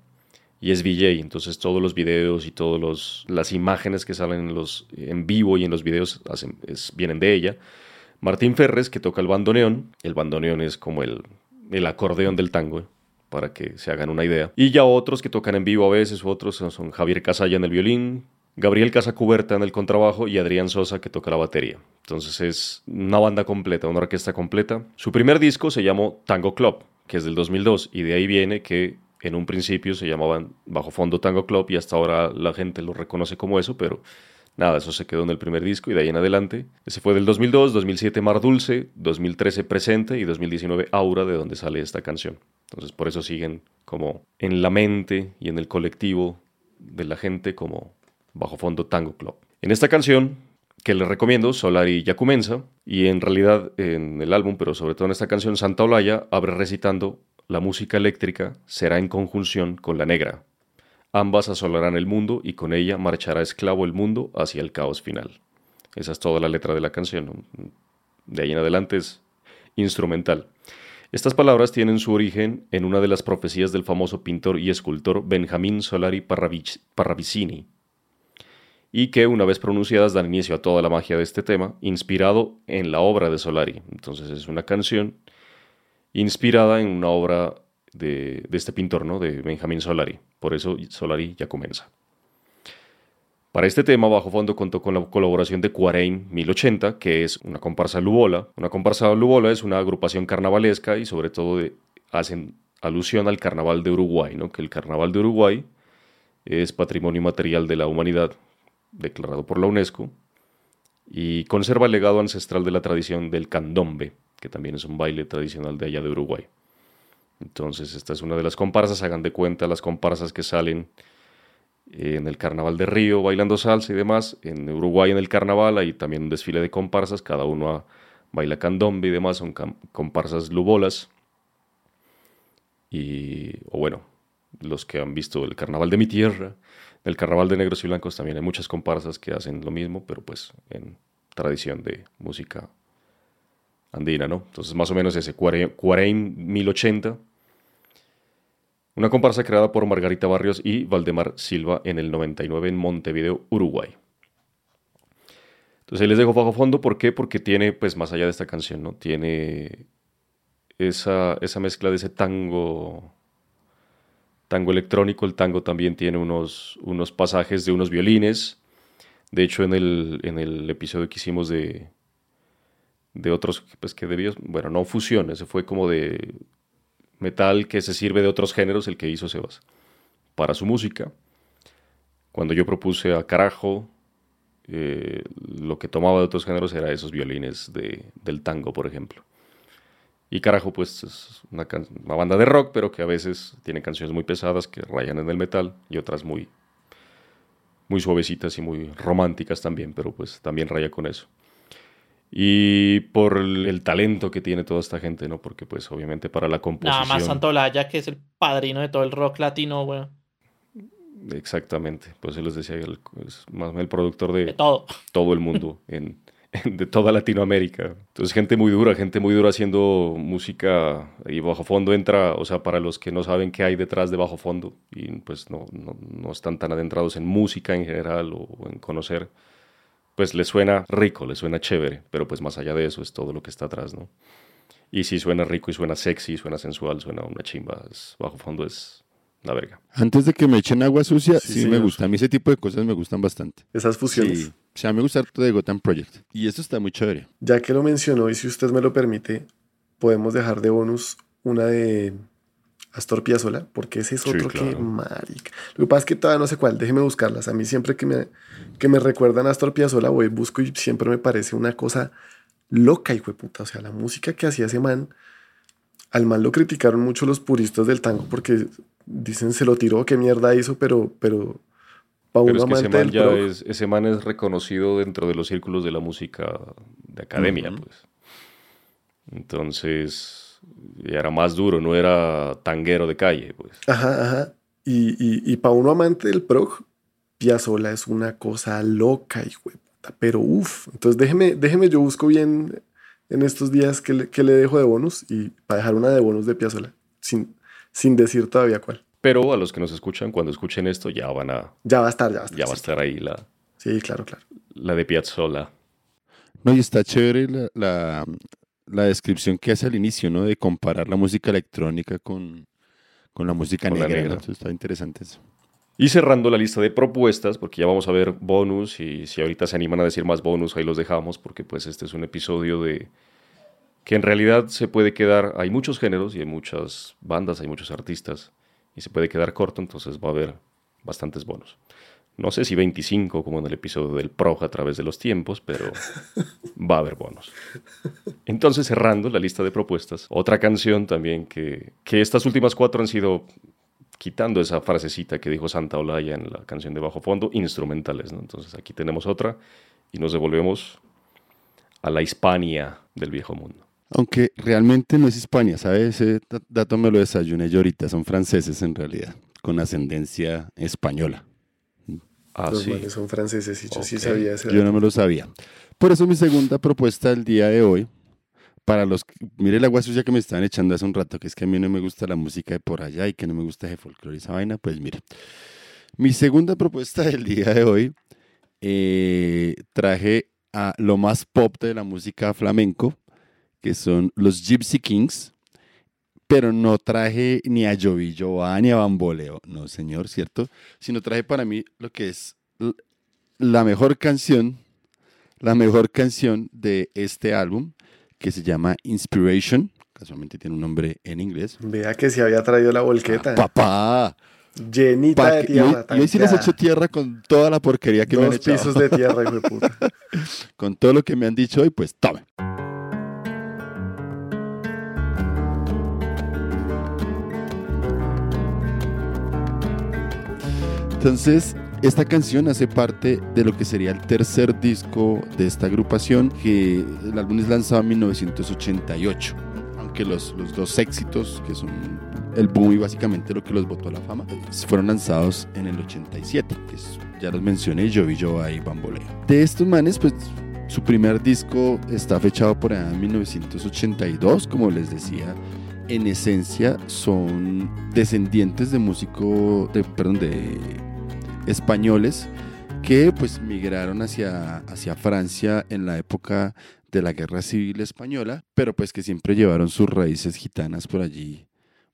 y es VJ, entonces todos los videos y todas las imágenes que salen en, los, en vivo y en los videos vienen de ella. Martín Ferres, que toca el bandoneón, el bandoneón es como el, el acordeón del tango, para que se hagan una idea. Y ya otros que tocan en vivo a veces, otros son Javier Casalla en el violín, Gabriel Casacuberta en el contrabajo y Adrián Sosa que toca la batería. Entonces es una banda completa, una orquesta completa. Su primer disco se llamó Tango Club, que es del 2002, y de ahí viene que en un principio se llamaban Bajo Fondo Tango Club y hasta ahora la gente lo reconoce como eso, pero nada, eso se quedó en el primer disco y de ahí en adelante. Ese fue del 2002, 2007 Mar Dulce, 2013 Presente y 2019 Aura, de donde sale esta canción. Entonces por eso siguen como en la mente y en el colectivo de la gente como Bajo Fondo Tango Club. En esta canción que les recomiendo, Solari ya comienza, y en realidad en el álbum, pero sobre todo en esta canción, Santa Olaya abre recitando la música eléctrica será en conjunción con la negra. Ambas asolarán el mundo y con ella marchará esclavo el mundo hacia el caos final. Esa es toda la letra de la canción. De ahí en adelante es instrumental. Estas palabras tienen su origen en una de las profecías del famoso pintor y escultor Benjamín Solari Parravicini, y que una vez pronunciadas dan inicio a toda la magia de este tema, inspirado en la obra de Solari. Entonces es una canción inspirada en una obra de, este pintor, ¿no? de Benjamín Solari. Por eso Solari ya comienza. Para este tema, Bajo Fondo contó con la colaboración de Cuarein 1080, que es una comparsa lubola. Una comparsa lubola es una agrupación carnavalesca y sobre todo hacen alusión al carnaval de Uruguay, ¿no? que el carnaval de Uruguay es patrimonio material de la humanidad, declarado por la UNESCO, y conserva el legado ancestral de la tradición del candombe, que también es un baile tradicional de allá de Uruguay. Entonces, esta es una de las comparsas, hagan de cuenta las comparsas que salen en el Carnaval de Río bailando salsa y demás. En Uruguay en el Carnaval hay también un desfile de comparsas, cada uno baila candombe y demás, son comparsas lubolas. Y, o bueno, los que han visto el Carnaval de mi tierra, el Carnaval de Negros y Blancos también hay muchas comparsas que hacen lo mismo, pero pues en tradición de música andina, ¿no? Entonces, más o menos ese, Cuarein 1080. Una comparsa creada por Margarita Barrios y Valdemar Silva en el 99 en Montevideo, Uruguay. Entonces ahí les dejo bajo fondo, ¿por qué? Porque tiene, pues más allá de esta canción, ¿no? Tiene esa, esa mezcla de ese tango, tango electrónico. El tango también tiene unos, unos pasajes de unos violines. De hecho, en el, en el episodio que hicimos de, de otros, pues que debió, bueno, no fusión, ese fue como de metal que se sirve de otros géneros, el que hizo Sebas, para su música. Cuando yo propuse a Carajo, eh, lo que tomaba de otros géneros era esos violines de, del tango, por ejemplo. Y Carajo, pues es una, una, banda de rock, pero que a veces tiene canciones muy pesadas que rayan en el metal y otras muy, muy suavecitas y muy románticas también, pero pues también raya con eso y por el, talento que tiene toda esta gente, ¿no? Porque pues obviamente para la composición... Nada más Santolaya, que es el padrino de todo el rock latino, güey. Exactamente, pues él les decía, es más el productor de, todo. todo el mundo, en, de toda Latinoamérica. Entonces gente muy dura, gente muy dura haciendo música y bajo fondo entra, o sea, para los que no saben qué hay detrás de bajo fondo y pues no, no, no están tan adentrados en música en general o en conocer pues le suena rico, le suena chévere, pero pues más allá de eso es todo lo que está atrás, ¿no? Y si suena rico y suena sexy, suena sensual, suena una chimba, bajo fondo es la verga. Antes de que me echen agua sucia, sí, me gusta. A mí ese tipo de cosas me gustan bastante. Esas fusiones. Sí. O sea, me gusta harto de Gotham Project. Y esto está muy chévere. Ya que lo mencionó y si usted me lo permite, podemos dejar de bonus una de Astor Piazzolla, porque ese es otro que marica. Lo que pasa es que todavía no sé cuál, déjeme buscarlas. A mí siempre que me, que me recuerdan a Astor Piazzolla, voy, busco y siempre me parece una cosa loca, hijo de puta. O sea, la música que hacía ese man, al man lo criticaron mucho los puristas del tango porque dicen se lo tiró, qué mierda hizo, pero, pero para un ese man, ya es, ese man es reconocido dentro de los círculos de la música de academia, pues. Entonces era más duro, no era tanguero de calle, pues. Ajá, ajá. Y, y, y para uno amante del prog, Piazzolla es una cosa loca, hijo de puta. Pero uff, entonces déjeme, déjeme, yo busco bien en estos días que le, que le dejo de bonus y para dejar una de bonus de Piazzolla, sin, sin decir todavía cuál. Pero a los que nos escuchan, cuando escuchen esto, ya van a. Ya va a estar, ya va a estar. Ya va a sí, estar ahí la, Sí, claro, claro. la de Piazzolla. No, y está chévere la, la, la descripción que hace al inicio, ¿no? De comparar la música electrónica con, con la música Con la negra. Entonces, está interesante eso. Y cerrando la lista de propuestas, porque ya vamos a ver bonus y si ahorita se animan a decir más bonus, ahí los dejamos, porque pues este es un episodio de que en realidad se puede quedar, hay muchos géneros y hay muchas bandas, hay muchos artistas, y se puede quedar corto, entonces va a haber bastantes bonus. No sé si 25 como en el episodio del Proj a través de los tiempos, pero va a haber bonus. Entonces, cerrando la lista de propuestas, otra canción también que, que estas últimas cuatro han sido quitando esa frasecita que dijo Santa Olaya en la canción de Bajo Fondo, instrumentales. ¿no? Entonces aquí tenemos otra y nos devolvemos a la Hispania del viejo mundo. Aunque realmente no es Hispania, ¿sabes? Ese da- dato me lo desayuné yo ahorita. Son franceses en realidad, con ascendencia española. Ah, Los sí. manes son franceses y yo sí sabía ese Yo dato. no me lo sabía. Por eso mi segunda propuesta del día de hoy, para los... que- Mire el agua sucia que me estaban echando hace un rato, que es que a mí no me gusta la música de por allá y que no me gusta de folclore y esa vaina, pues mire. Mi segunda propuesta del día de hoy, eh, traje a lo más pop de la música flamenco, que son los Gypsy Kings, pero no traje ni a Jovi Joa ni a Bamboleo, no señor, ¿cierto? Sino traje para mí lo que es la mejor canción, la mejor canción de este álbum, que se llama Inspiration, casualmente tiene un nombre en inglés. Vea que se había traído la volqueta. Papá, llenita pa' de tierra. y hoy sí les tanqueada. echo tierra con toda la porquería que me han Dos echado. pisos de tierra, hijo de puta. Con todo lo que me han dicho hoy, pues tome. Entonces, esta canción hace parte de lo que sería el tercer disco de esta agrupación, que el álbum es lanzado en 1988. Aunque los, los dos éxitos, que son el boom y básicamente lo que los botó a la fama, fueron lanzados en el 87, que ya los mencioné, Joa y Bamboleo. De estos manes, pues su primer disco está fechado por allá en 1982, como les decía. En esencia son descendientes de músicos, de, perdón, de españoles que pues migraron hacia, hacia Francia en la época de la Guerra Civil Española, pero pues que siempre llevaron sus raíces gitanas por allí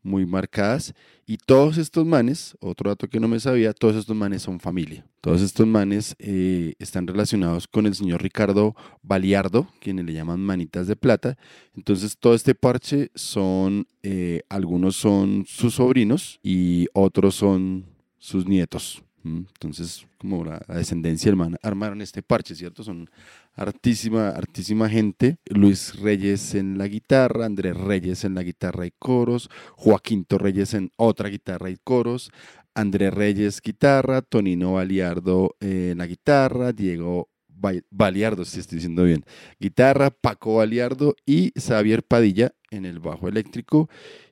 muy marcadas. Y todos estos manes, otro dato que no me sabía, todos estos manes son familia. Todos estos manes eh, están relacionados con el señor Ricardo Baliardo, quienes le llaman manitas de plata. Entonces todo este parche son, eh, algunos son sus sobrinos y otros son sus nietos. Entonces, como la, descendencia hermana, armaron este parche, ¿cierto? Son hartísima, hartísima gente. Luis Reyes en la guitarra, Andrés Reyes en la guitarra y coros, Joaquín Torreyes en otra guitarra y coros, Andrés Reyes guitarra, Tonino Baliardo eh, en la guitarra, Diego Ba- Baliardo, si estoy diciendo bien, guitarra, Paco Baliardo y Xavier Padilla en el bajo eléctrico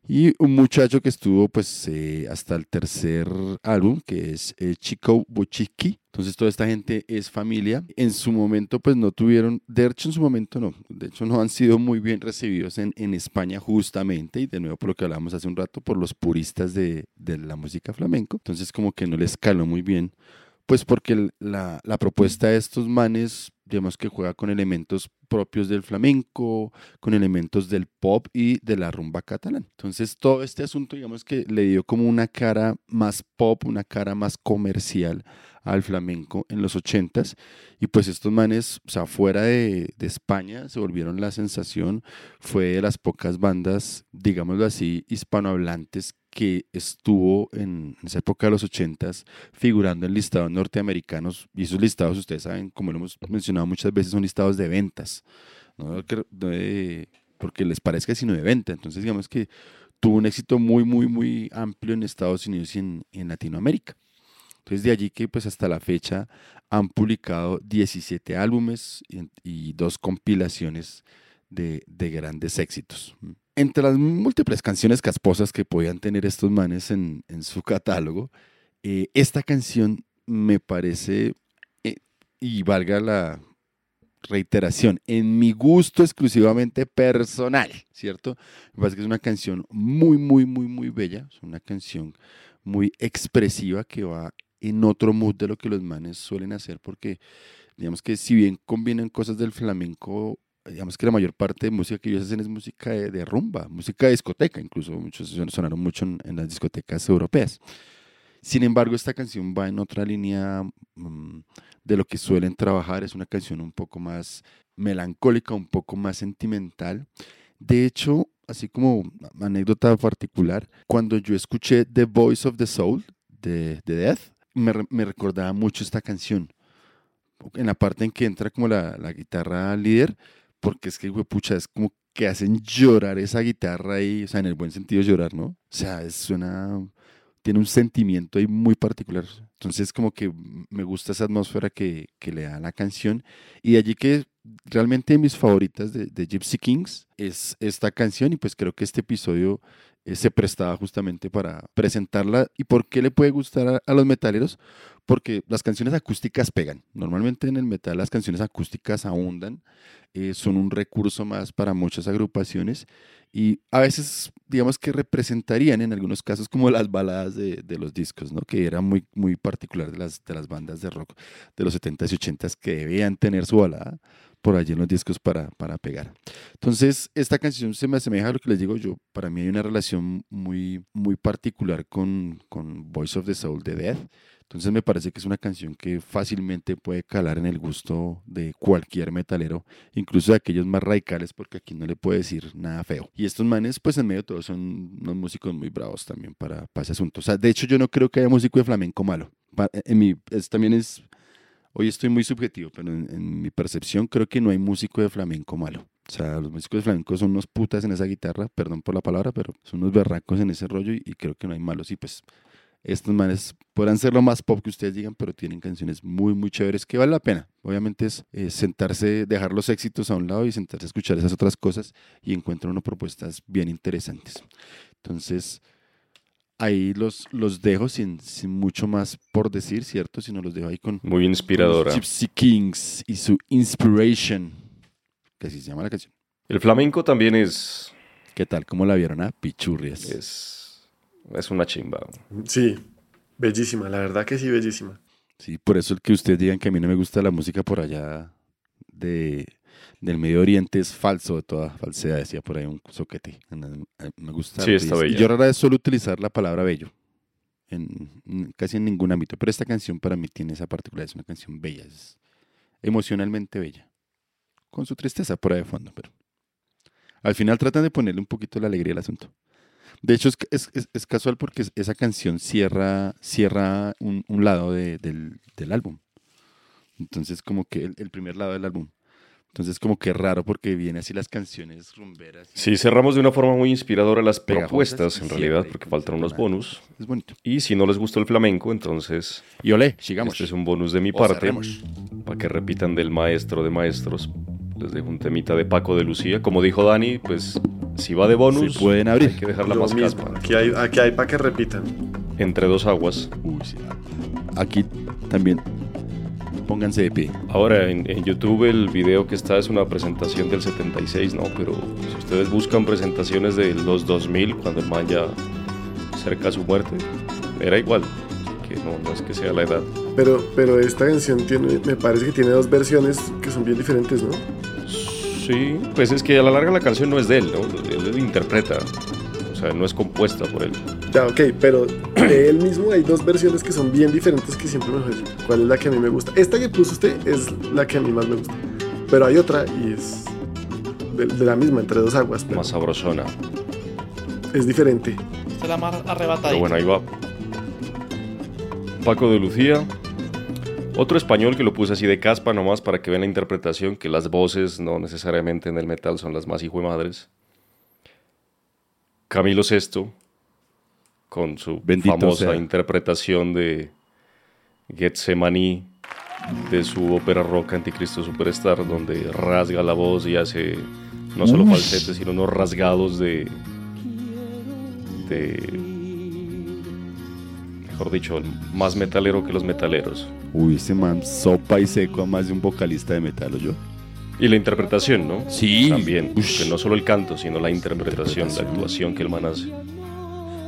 y un muchacho que estuvo pues eh, hasta el tercer álbum que es eh, Chico Buchiki. Entonces toda esta gente es familia. En su momento pues no tuvieron, de hecho en su momento no, de hecho no han sido muy bien recibidos en, en España justamente y de nuevo por lo que hablábamos hace un rato por los puristas de, de la música flamenco. Entonces como que no les caló muy bien pues porque la, la propuesta de estos manes, digamos que juega con elementos propios del flamenco, con elementos del pop y de la rumba catalán. Entonces todo este asunto, digamos que le dio como una cara más pop, una cara más comercial al flamenco en los ochentas. Y pues estos manes, o sea, fuera de, de España, se volvieron la sensación. Fue de las pocas bandas, digámoslo así, hispanohablantes que estuvo en esa época de los ochentas figurando en listados norteamericanos. Y esos listados, ustedes saben, como lo hemos mencionado muchas veces, son listados de ventas. No de- porque les parezca, sino de venta. Entonces, digamos que tuvo un éxito muy, muy, muy amplio en Estados Unidos y en, Latinoamérica. Entonces, de allí que pues hasta la fecha han publicado 17 álbumes y, dos compilaciones de grandes éxitos. Entre las múltiples canciones casposas que podían tener estos manes en, su catálogo, eh, esta canción me parece, eh, y valga la reiteración, en mi gusto exclusivamente personal, ¿cierto? Me parece que es una canción muy, muy, muy, muy bella, es una canción muy expresiva que va en otro mood de lo que los manes suelen hacer, porque digamos que si bien combinan cosas del flamenco, digamos que la mayor parte de música que ellos hacen es música de, rumba, música de discoteca, incluso muchos sonaron mucho en, las discotecas europeas. Sin embargo, esta canción va en otra línea mm, de lo que suelen trabajar, es una canción un poco más melancólica, un poco más sentimental. De hecho, así como anécdota particular, cuando yo escuché The Voice of the Soul de, de Death, me, me recordaba mucho esta canción en la parte en que entra como la, la guitarra líder, porque es que, pucha, es como que hacen llorar esa guitarra ahí, o sea, en el buen sentido llorar, ¿no? O sea, suena, tiene un sentimiento ahí muy particular. Entonces, como que me gusta esa atmósfera que, que le da la canción. Y de allí que realmente mis favoritas de, de, Gypsy Kings es esta canción y pues creo que este episodio eh, se prestaba justamente para presentarla. ¿Y por qué le puede gustar a, los metaleros? Porque las canciones acústicas pegan. Normalmente en el metal las canciones acústicas abundan, eh, son un recurso más para muchas agrupaciones y a veces digamos que representarían en algunos casos como las baladas de, de, los discos, ¿no? que era muy, muy particular de las, de las bandas de rock de los 70s y 80s que debían tener su balada por allí en los discos para, para pegar. Entonces, esta canción se me asemeja a lo que les digo yo. Para mí hay una relación muy, muy particular con, con Voice of the Soul de Death. Entonces me parece que es una canción que fácilmente puede calar en el gusto de cualquier metalero, incluso de aquellos más radicales, porque aquí no le puede decir nada feo. Y estos manes, pues en medio de todo, son unos músicos muy bravos también para, para ese asunto. O sea, de hecho yo no creo que haya músico de flamenco malo. En mi, es, también es Hoy estoy muy subjetivo, pero en, mi percepción creo que no hay músico de flamenco malo. O sea, los músicos de flamenco son unos putas en esa guitarra, perdón por la palabra, pero son unos berracos en ese rollo y, creo que no hay malos. Y pues estos manes podrán ser lo más pop que ustedes digan, pero tienen canciones muy, muy chéveres que vale la pena. Obviamente es sentarse, dejar los éxitos a un lado y sentarse a escuchar esas otras cosas y encuentran unas propuestas bien interesantes. Entonces, ahí los, los dejo sin, sin, mucho más por decir, ¿cierto? Sino los dejo ahí con... Muy inspiradora. Gypsy Kings y su Inspiration, que así se llama la canción. El flamenco también es... ¿Qué tal? ¿Cómo la vieron? Ah? Pichurrias. Es, es una chimba. Sí, bellísima, la verdad que sí, bellísima. Sí, por eso el que ustedes digan que a mí no me gusta la música por allá de del Medio Oriente es falso de toda falsedad, decía por ahí un soquete. Me gusta. Sí, está bello. Yo rara vez suelo utilizar la palabra bello, en, casi en ningún ámbito, pero esta canción para mí tiene esa particularidad, es una canción bella, es emocionalmente bella, con su tristeza por ahí de fondo, pero al final tratan de ponerle un poquito la alegría al asunto. De hecho, es, es, es casual porque esa canción cierra, cierra un, un lado de, del, del, álbum. Entonces, como que el, el primer lado del álbum. Entonces, como que raro porque viene así las canciones rumberas. Sí, cerramos de una forma muy inspiradora las propuestas, en realidad, porque faltan unos bonus. Es bonito. Y si no les gustó el flamenco, entonces. Y olé, sigamos. Este es un bonus de mi parte. Para que repitan del maestro de maestros. Les dejo un temita de Paco de Lucía. Como dijo Dani, pues si va de bonus, pueden abrir. hay que dejarla más caspa. Aquí hay, aquí hay para que repitan. Entre dos aguas. Uy, sí. Aquí también Pónganse de pie. Ahora, en, YouTube el video que está es una presentación del 76, ¿no? Pero si ustedes buscan presentaciones de los 2000, cuando el man ya cerca a su muerte, era igual. Que no, no es que sea la edad. Pero, pero esta canción tiene, me parece que tiene dos versiones que son bien diferentes, ¿no? Sí, pues es que a la larga la canción no es de él, ¿no? Él interpreta. O sea, no es compuesta por él. Ya, ok, pero de él mismo hay dos versiones que son bien diferentes que siempre me decir ¿Cuál es la que a mí me gusta? Esta que puso usted es la que a mí más me gusta. Pero hay otra y es de, la misma, entre dos aguas. Más sabrosona. Es diferente. Se la más arrebatada. Pero bueno, ahí va. Paco de Lucía. Otro español que lo puse así de caspa nomás para que vean la interpretación, que las voces no necesariamente en el metal son las más hijo de madres. Camilo VI, con su famosa interpretación de Getsemani de su ópera rock Anticristo Superstar, donde rasga la voz y hace no solo falsetes, sino unos rasgados de, de. Mejor dicho, más metalero que los metaleros. Uy, ese man sopa y seco a más de un vocalista de metal, ¿o yo? Y la interpretación, ¿no? Sí. También. Que no solo el canto, sino la interpretación, la Interpretación. actuación que el man hace.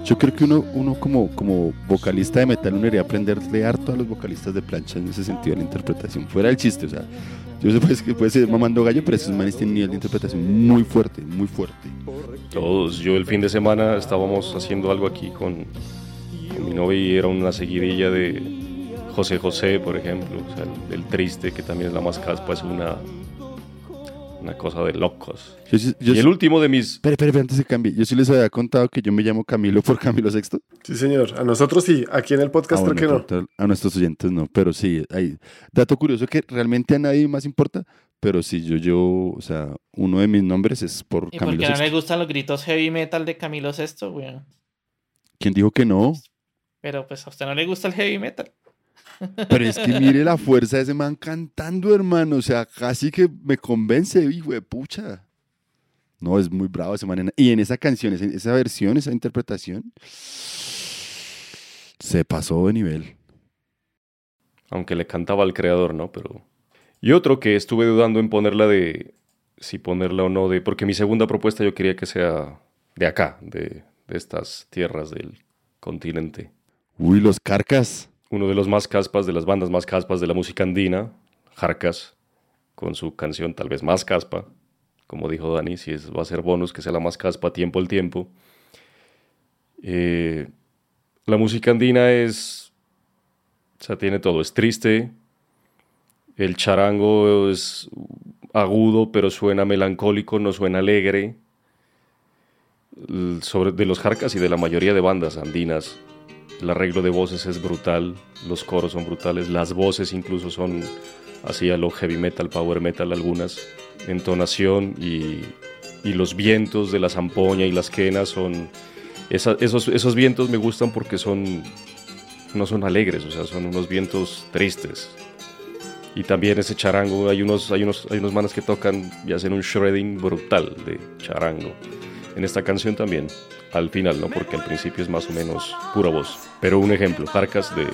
Yo creo que uno, uno como, como vocalista de metal uno debería aprenderle harto a los vocalistas de plancha en ese sentido de la interpretación. Fuera del chiste, o sea, yo sé pues, que puede ser mamando gallo, pero esos manes tienen un nivel de interpretación muy fuerte, muy fuerte. Todos. Yo el fin de semana estábamos haciendo algo aquí con mi novia y era una seguidilla de José José, por ejemplo. O sea, el, el triste, que también es la más caspa, es una, una cosa de locos. Yo, sí- yo y el último de mis... Espere, espere, espere, antes de cambie. Yo sí les había contado que yo me llamo Camilo por Camilo Sexto. Sí, señor. A nosotros sí. Aquí en el podcast Ah, creo bueno, que no. por- A nuestros oyentes no, pero sí, hay dato curioso que realmente a nadie más importa, pero sí, yo, yo, o sea, uno de mis nombres es por ¿Y por Camilo qué no le gustan los gritos heavy metal de Camilo Sesto, weón? ¿Quién dijo que no? Pero pues a usted no le gusta el heavy metal. Pero es que mire la fuerza de ese man cantando, hermano. O sea, casi que me convence, hijo de pucha. No, es muy bravo ese man. Y en esa canción, esa, esa versión, esa interpretación, se pasó de nivel. aunque le cantaba al creador, ¿no? Pero... Y otro que estuve dudando en ponerla de... Si ponerla o no de... Porque mi segunda propuesta yo quería que sea de acá, de, de estas tierras del continente. Uy, los carcas. Uno de los más caspas, de las bandas más caspas de la música andina, Jarcas, con su canción tal vez más caspa, como dijo Dani, si es, va a ser bonus, que sea la más caspa tiempo al tiempo. Eh, la música andina es o sea, tiene todo. Es triste. El charango es agudo, pero suena melancólico, no suena alegre. Sobre, de los jarcas y de la mayoría de bandas andinas, el arreglo de voces es brutal, los coros son brutales, las voces incluso son así a lo heavy metal, power metal algunas. Entonación y, y los vientos de la zampoña y las quenas son... esa- esos, esos vientos me gustan porque son no son alegres, o sea, son unos vientos tristes. Y también ese charango, hay unos, hay unos, hay unos manes que tocan y hacen un shredding brutal de charango. En esta canción también, al final, ¿no? Porque al principio es más o menos pura voz. Pero un ejemplo, Jarcas de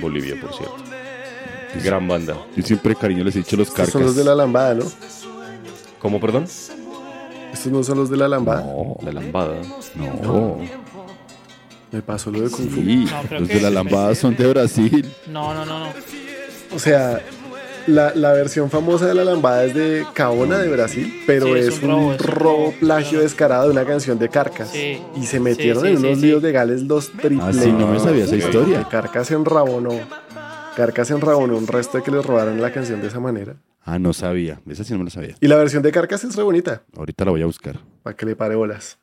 Bolivia, por cierto. Gran banda. Yo siempre, cariño, les he dicho los Estos carcas. son los de la lambada, ¿no? ¿Cómo, perdón? Estos no son los de la lambada. No, La lambada. no. Me pasó lo de Kung Fu. Sí, No, creo los de la lambada son de Brasil. No, no, no, no. O sea, la, la versión famosa de la lambada es de Caona de Brasil, pero Sí, es es, un robo, un es un robo robo. plagio descarado de una canción de Carcas. Sí. Y se metieron Sí, sí, en unos sí. líos legales los triple. Ah, sí, no me sabía esa historia. Carcas enrabonó. Carcas enrabonó un resto de que les robaron la canción de esa manera. Ah, no sabía. Esa sí no me la sabía. Y la versión de Carcas es re bonita, Ahorita la voy a buscar. para que le pare bolas.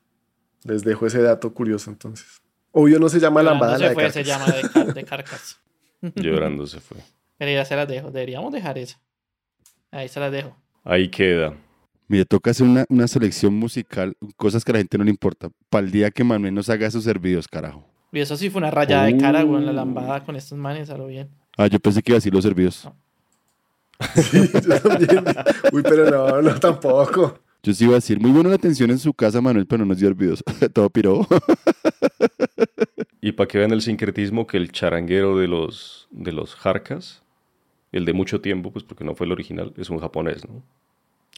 Les dejo ese dato curioso entonces. Obvio no se llama Llorando lambada la se de fue, Carcas. se llama de, car- de carcas. Llorando se fue. Pero ya se las dejo. Deberíamos dejar eso. Ahí se las dejo. Ahí queda. Mire, toca hacer una, una selección musical, cosas que a la gente no le importa. Para el día que Manuel nos haga sus servicios, carajo. Y eso sí fue una rayada de cara, weón, la Uh. lambada con estos manes, a lo bien. Ah, yo pensé que iba a decir los servicios. Yo también. Uy, pero no, no tampoco. Yo sí iba a decir, muy buena la atención en su casa, Manuel, pero no nos dio hervidos. Todo piró. Y para que vean el sincretismo que el charanguero de los, de los Jarcas, el de mucho tiempo, pues porque no fue el original, es un japonés, ¿no?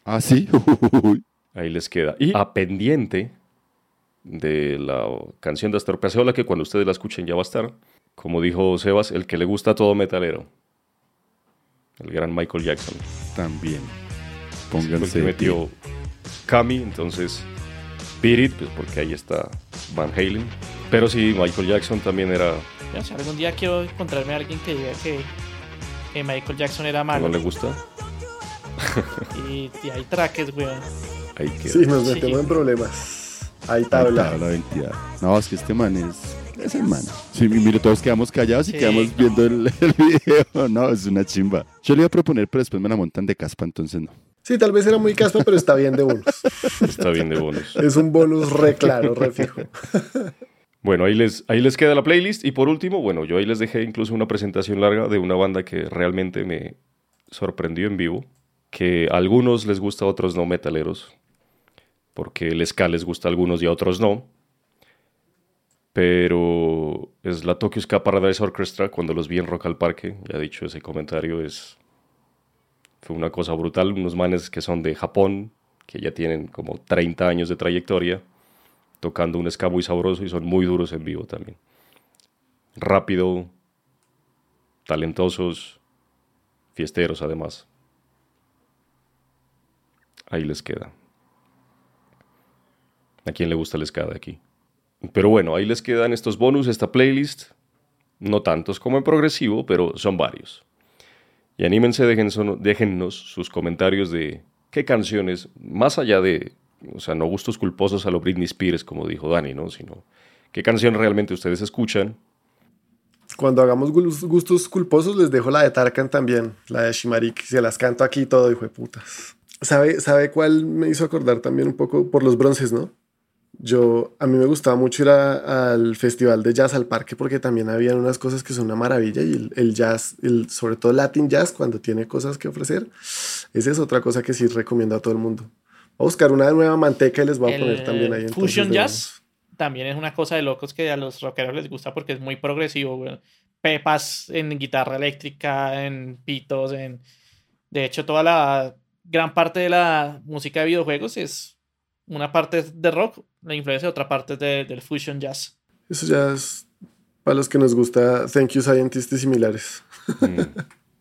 ah, sí. Ahí les queda. Y a pendiente de la canción de Astor Piazzolla, que cuando ustedes la escuchen ya va a estar, como dijo Sebas, el que le gusta todo metalero. El gran Michael Jackson. También. Pónganse. que metió Cami, entonces Beat It, pues porque ahí está Van Halen. Pero sí, Michael Jackson también era, Yo no sé, algún día quiero encontrarme a alguien que diga que, que Michael Jackson era no malo. le gusta. Y, y hay traques, weón. Ahí queda. Sí, nos Sí. metemos en problemas. Pie. tabla. Tabla de entidad. No, es que este man es. Es el man. Sí, mi- mire, todos quedamos callados y Sí. quedamos viendo el, el video. No, es una chimba. Yo le iba a proponer, pero después me la montan de caspa, entonces no. Sí, tal vez era muy caspa, pero está bien de bonus. Está bien de bonus. Es un bonus re claro, re fijo. Bueno, ahí les, ahí les queda la playlist. Y por último, bueno, yo ahí les dejé incluso una presentación larga de una banda que realmente me sorprendió en vivo. Que a algunos les gusta, a otros no, metaleros. Porque el ska les gusta a algunos y a otros no. Pero es la Tokyo Ska Paradise Orchestra. Cuando los vi en Rock al Parque, ya dicho ese comentario, es Fue una cosa brutal, unos manes que son de Japón, que ya tienen como 30 años de trayectoria, tocando un ska muy sabroso y son muy duros en vivo también. Rápido, talentosos, fiesteros además. Ahí les queda. ¿A quién le gusta el ska de aquí? Pero bueno, ahí les quedan estos bonus, esta playlist. No tantos como en progresivo, pero son varios. Y anímense, déjennos sus comentarios de qué canciones, más allá de, o sea, no gustos culposos a lo Britney Spears, como dijo Dani, ¿no? Sino qué canción realmente ustedes escuchan. Cuando hagamos gustos culposos, les dejo la de Tarkan también, la de Shimarik. Se las canto aquí todo, hijo de putas. ¿Sabe, ¿Sabe cuál me hizo acordar también un poco por los bronces, no? Yo, a mí me gustaba mucho ir al festival de jazz al parque porque también había unas cosas que son una maravilla y el, jazz, el, sobre todo Latin jazz, cuando tiene cosas que ofrecer, esa es otra cosa que sí recomiendo a todo el mundo. Voy a buscar una nueva manteca y les voy a poner también ahí. Fusion jazz también es una cosa de locos que a los rockeros les gusta porque es muy progresivo. Pepas en guitarra eléctrica, en pitos, en... De hecho, toda la gran parte de la música de videojuegos es una parte de rock, la influencia, otra parte de, del fusion jazz. Eso ya es para los que nos gusta Thank You Scientists y similares. Mm.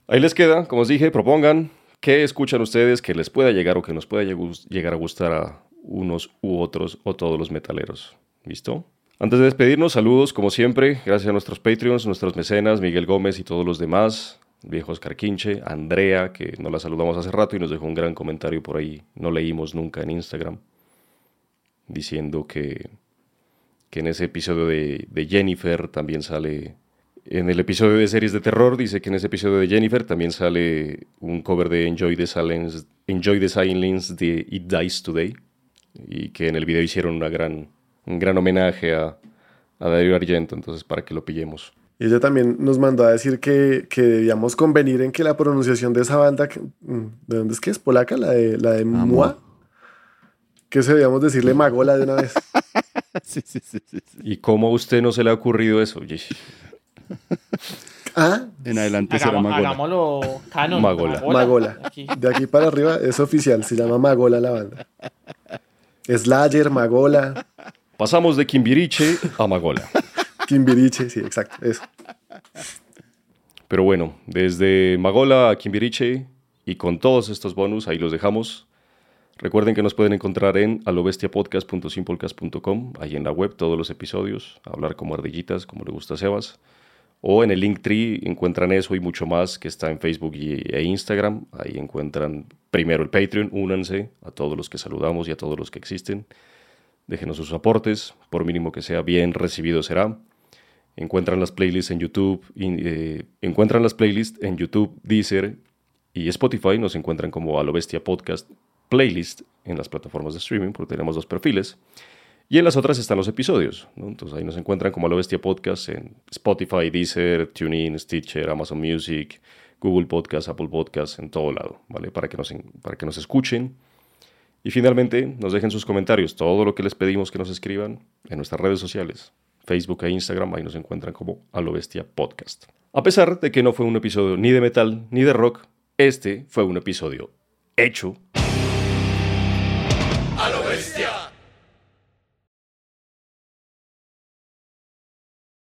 Ahí les queda, como os dije, propongan qué escuchan ustedes que les pueda llegar o que nos pueda llegar a gustar a unos u otros o todos los metaleros. ¿Listo? Antes de despedirnos, saludos como siempre, gracias a nuestros Patreons, nuestros mecenas, Miguel Gómez y todos los demás, viejos Carquinche, Andrea, que nos la saludamos hace rato y nos dejó un gran comentario por ahí, no leímos nunca en Instagram diciendo que, que en ese episodio de, Jennifer también sale, en el episodio de series de terror, dice que en ese episodio de Jennifer también sale un cover de Enjoy the Silence, Enjoy the Silence de It Dies Today, y que en el video hicieron una gran, un gran homenaje a, a Dario Argento, entonces para que lo pillemos. Y ella también nos mandó a decir que, que, debíamos convenir en que la pronunciación de esa banda, mm, ¿de dónde es que es? ¿Polaca? La de, la de Mua que se debíamos decirle Magola de una vez. sí, sí, sí, ¿Y cómo a usted no se le ha ocurrido eso? Ah, en adelante será Magola. Hagámoslo canon. Magola. Magola. De aquí para arriba es oficial, se llama Magola la banda. Slayer, Magola. Pasamos de Kimbiriche a Magola. Kimbiriche, sí, exacto, eso. Pero bueno, desde Magola a Kimbiriche y con todos estos bonus, ahí los dejamos. Recuerden que nos pueden encontrar en alobestiapodcast.simplecast.com, ahí en la web todos los episodios, hablar como ardillitas, como le gusta a Sebas. O en el Linktree encuentran eso y mucho más que está en Facebook e Instagram. Ahí encuentran primero el Patreon, únanse a todos los que saludamos y a todos los que existen. Déjenos sus aportes, por mínimo que sea bien recibido será. Encuentran las playlists en YouTube, eh, encuentran las playlists en YouTube, Deezer y Spotify. Nos encuentran como A Bestia Podcast playlist en las plataformas de streaming, porque tenemos dos perfiles. Y en las otras están los episodios. Entonces ahí nos encuentran como Lo Bestia Podcast en Spotify, Deezer, TuneIn, Stitcher, Amazon Music, Google Podcast, Apple Podcast, en todo lado, ¿vale? Para que nos, para que nos escuchen. Y finalmente nos dejen sus comentarios, todo lo que les pedimos que nos escriban en nuestras redes sociales, Facebook e Instagram, ahí nos encuentran como A Lo Bestia Podcast. A pesar de que no fue un episodio ni de metal ni de rock, este fue un episodio hecho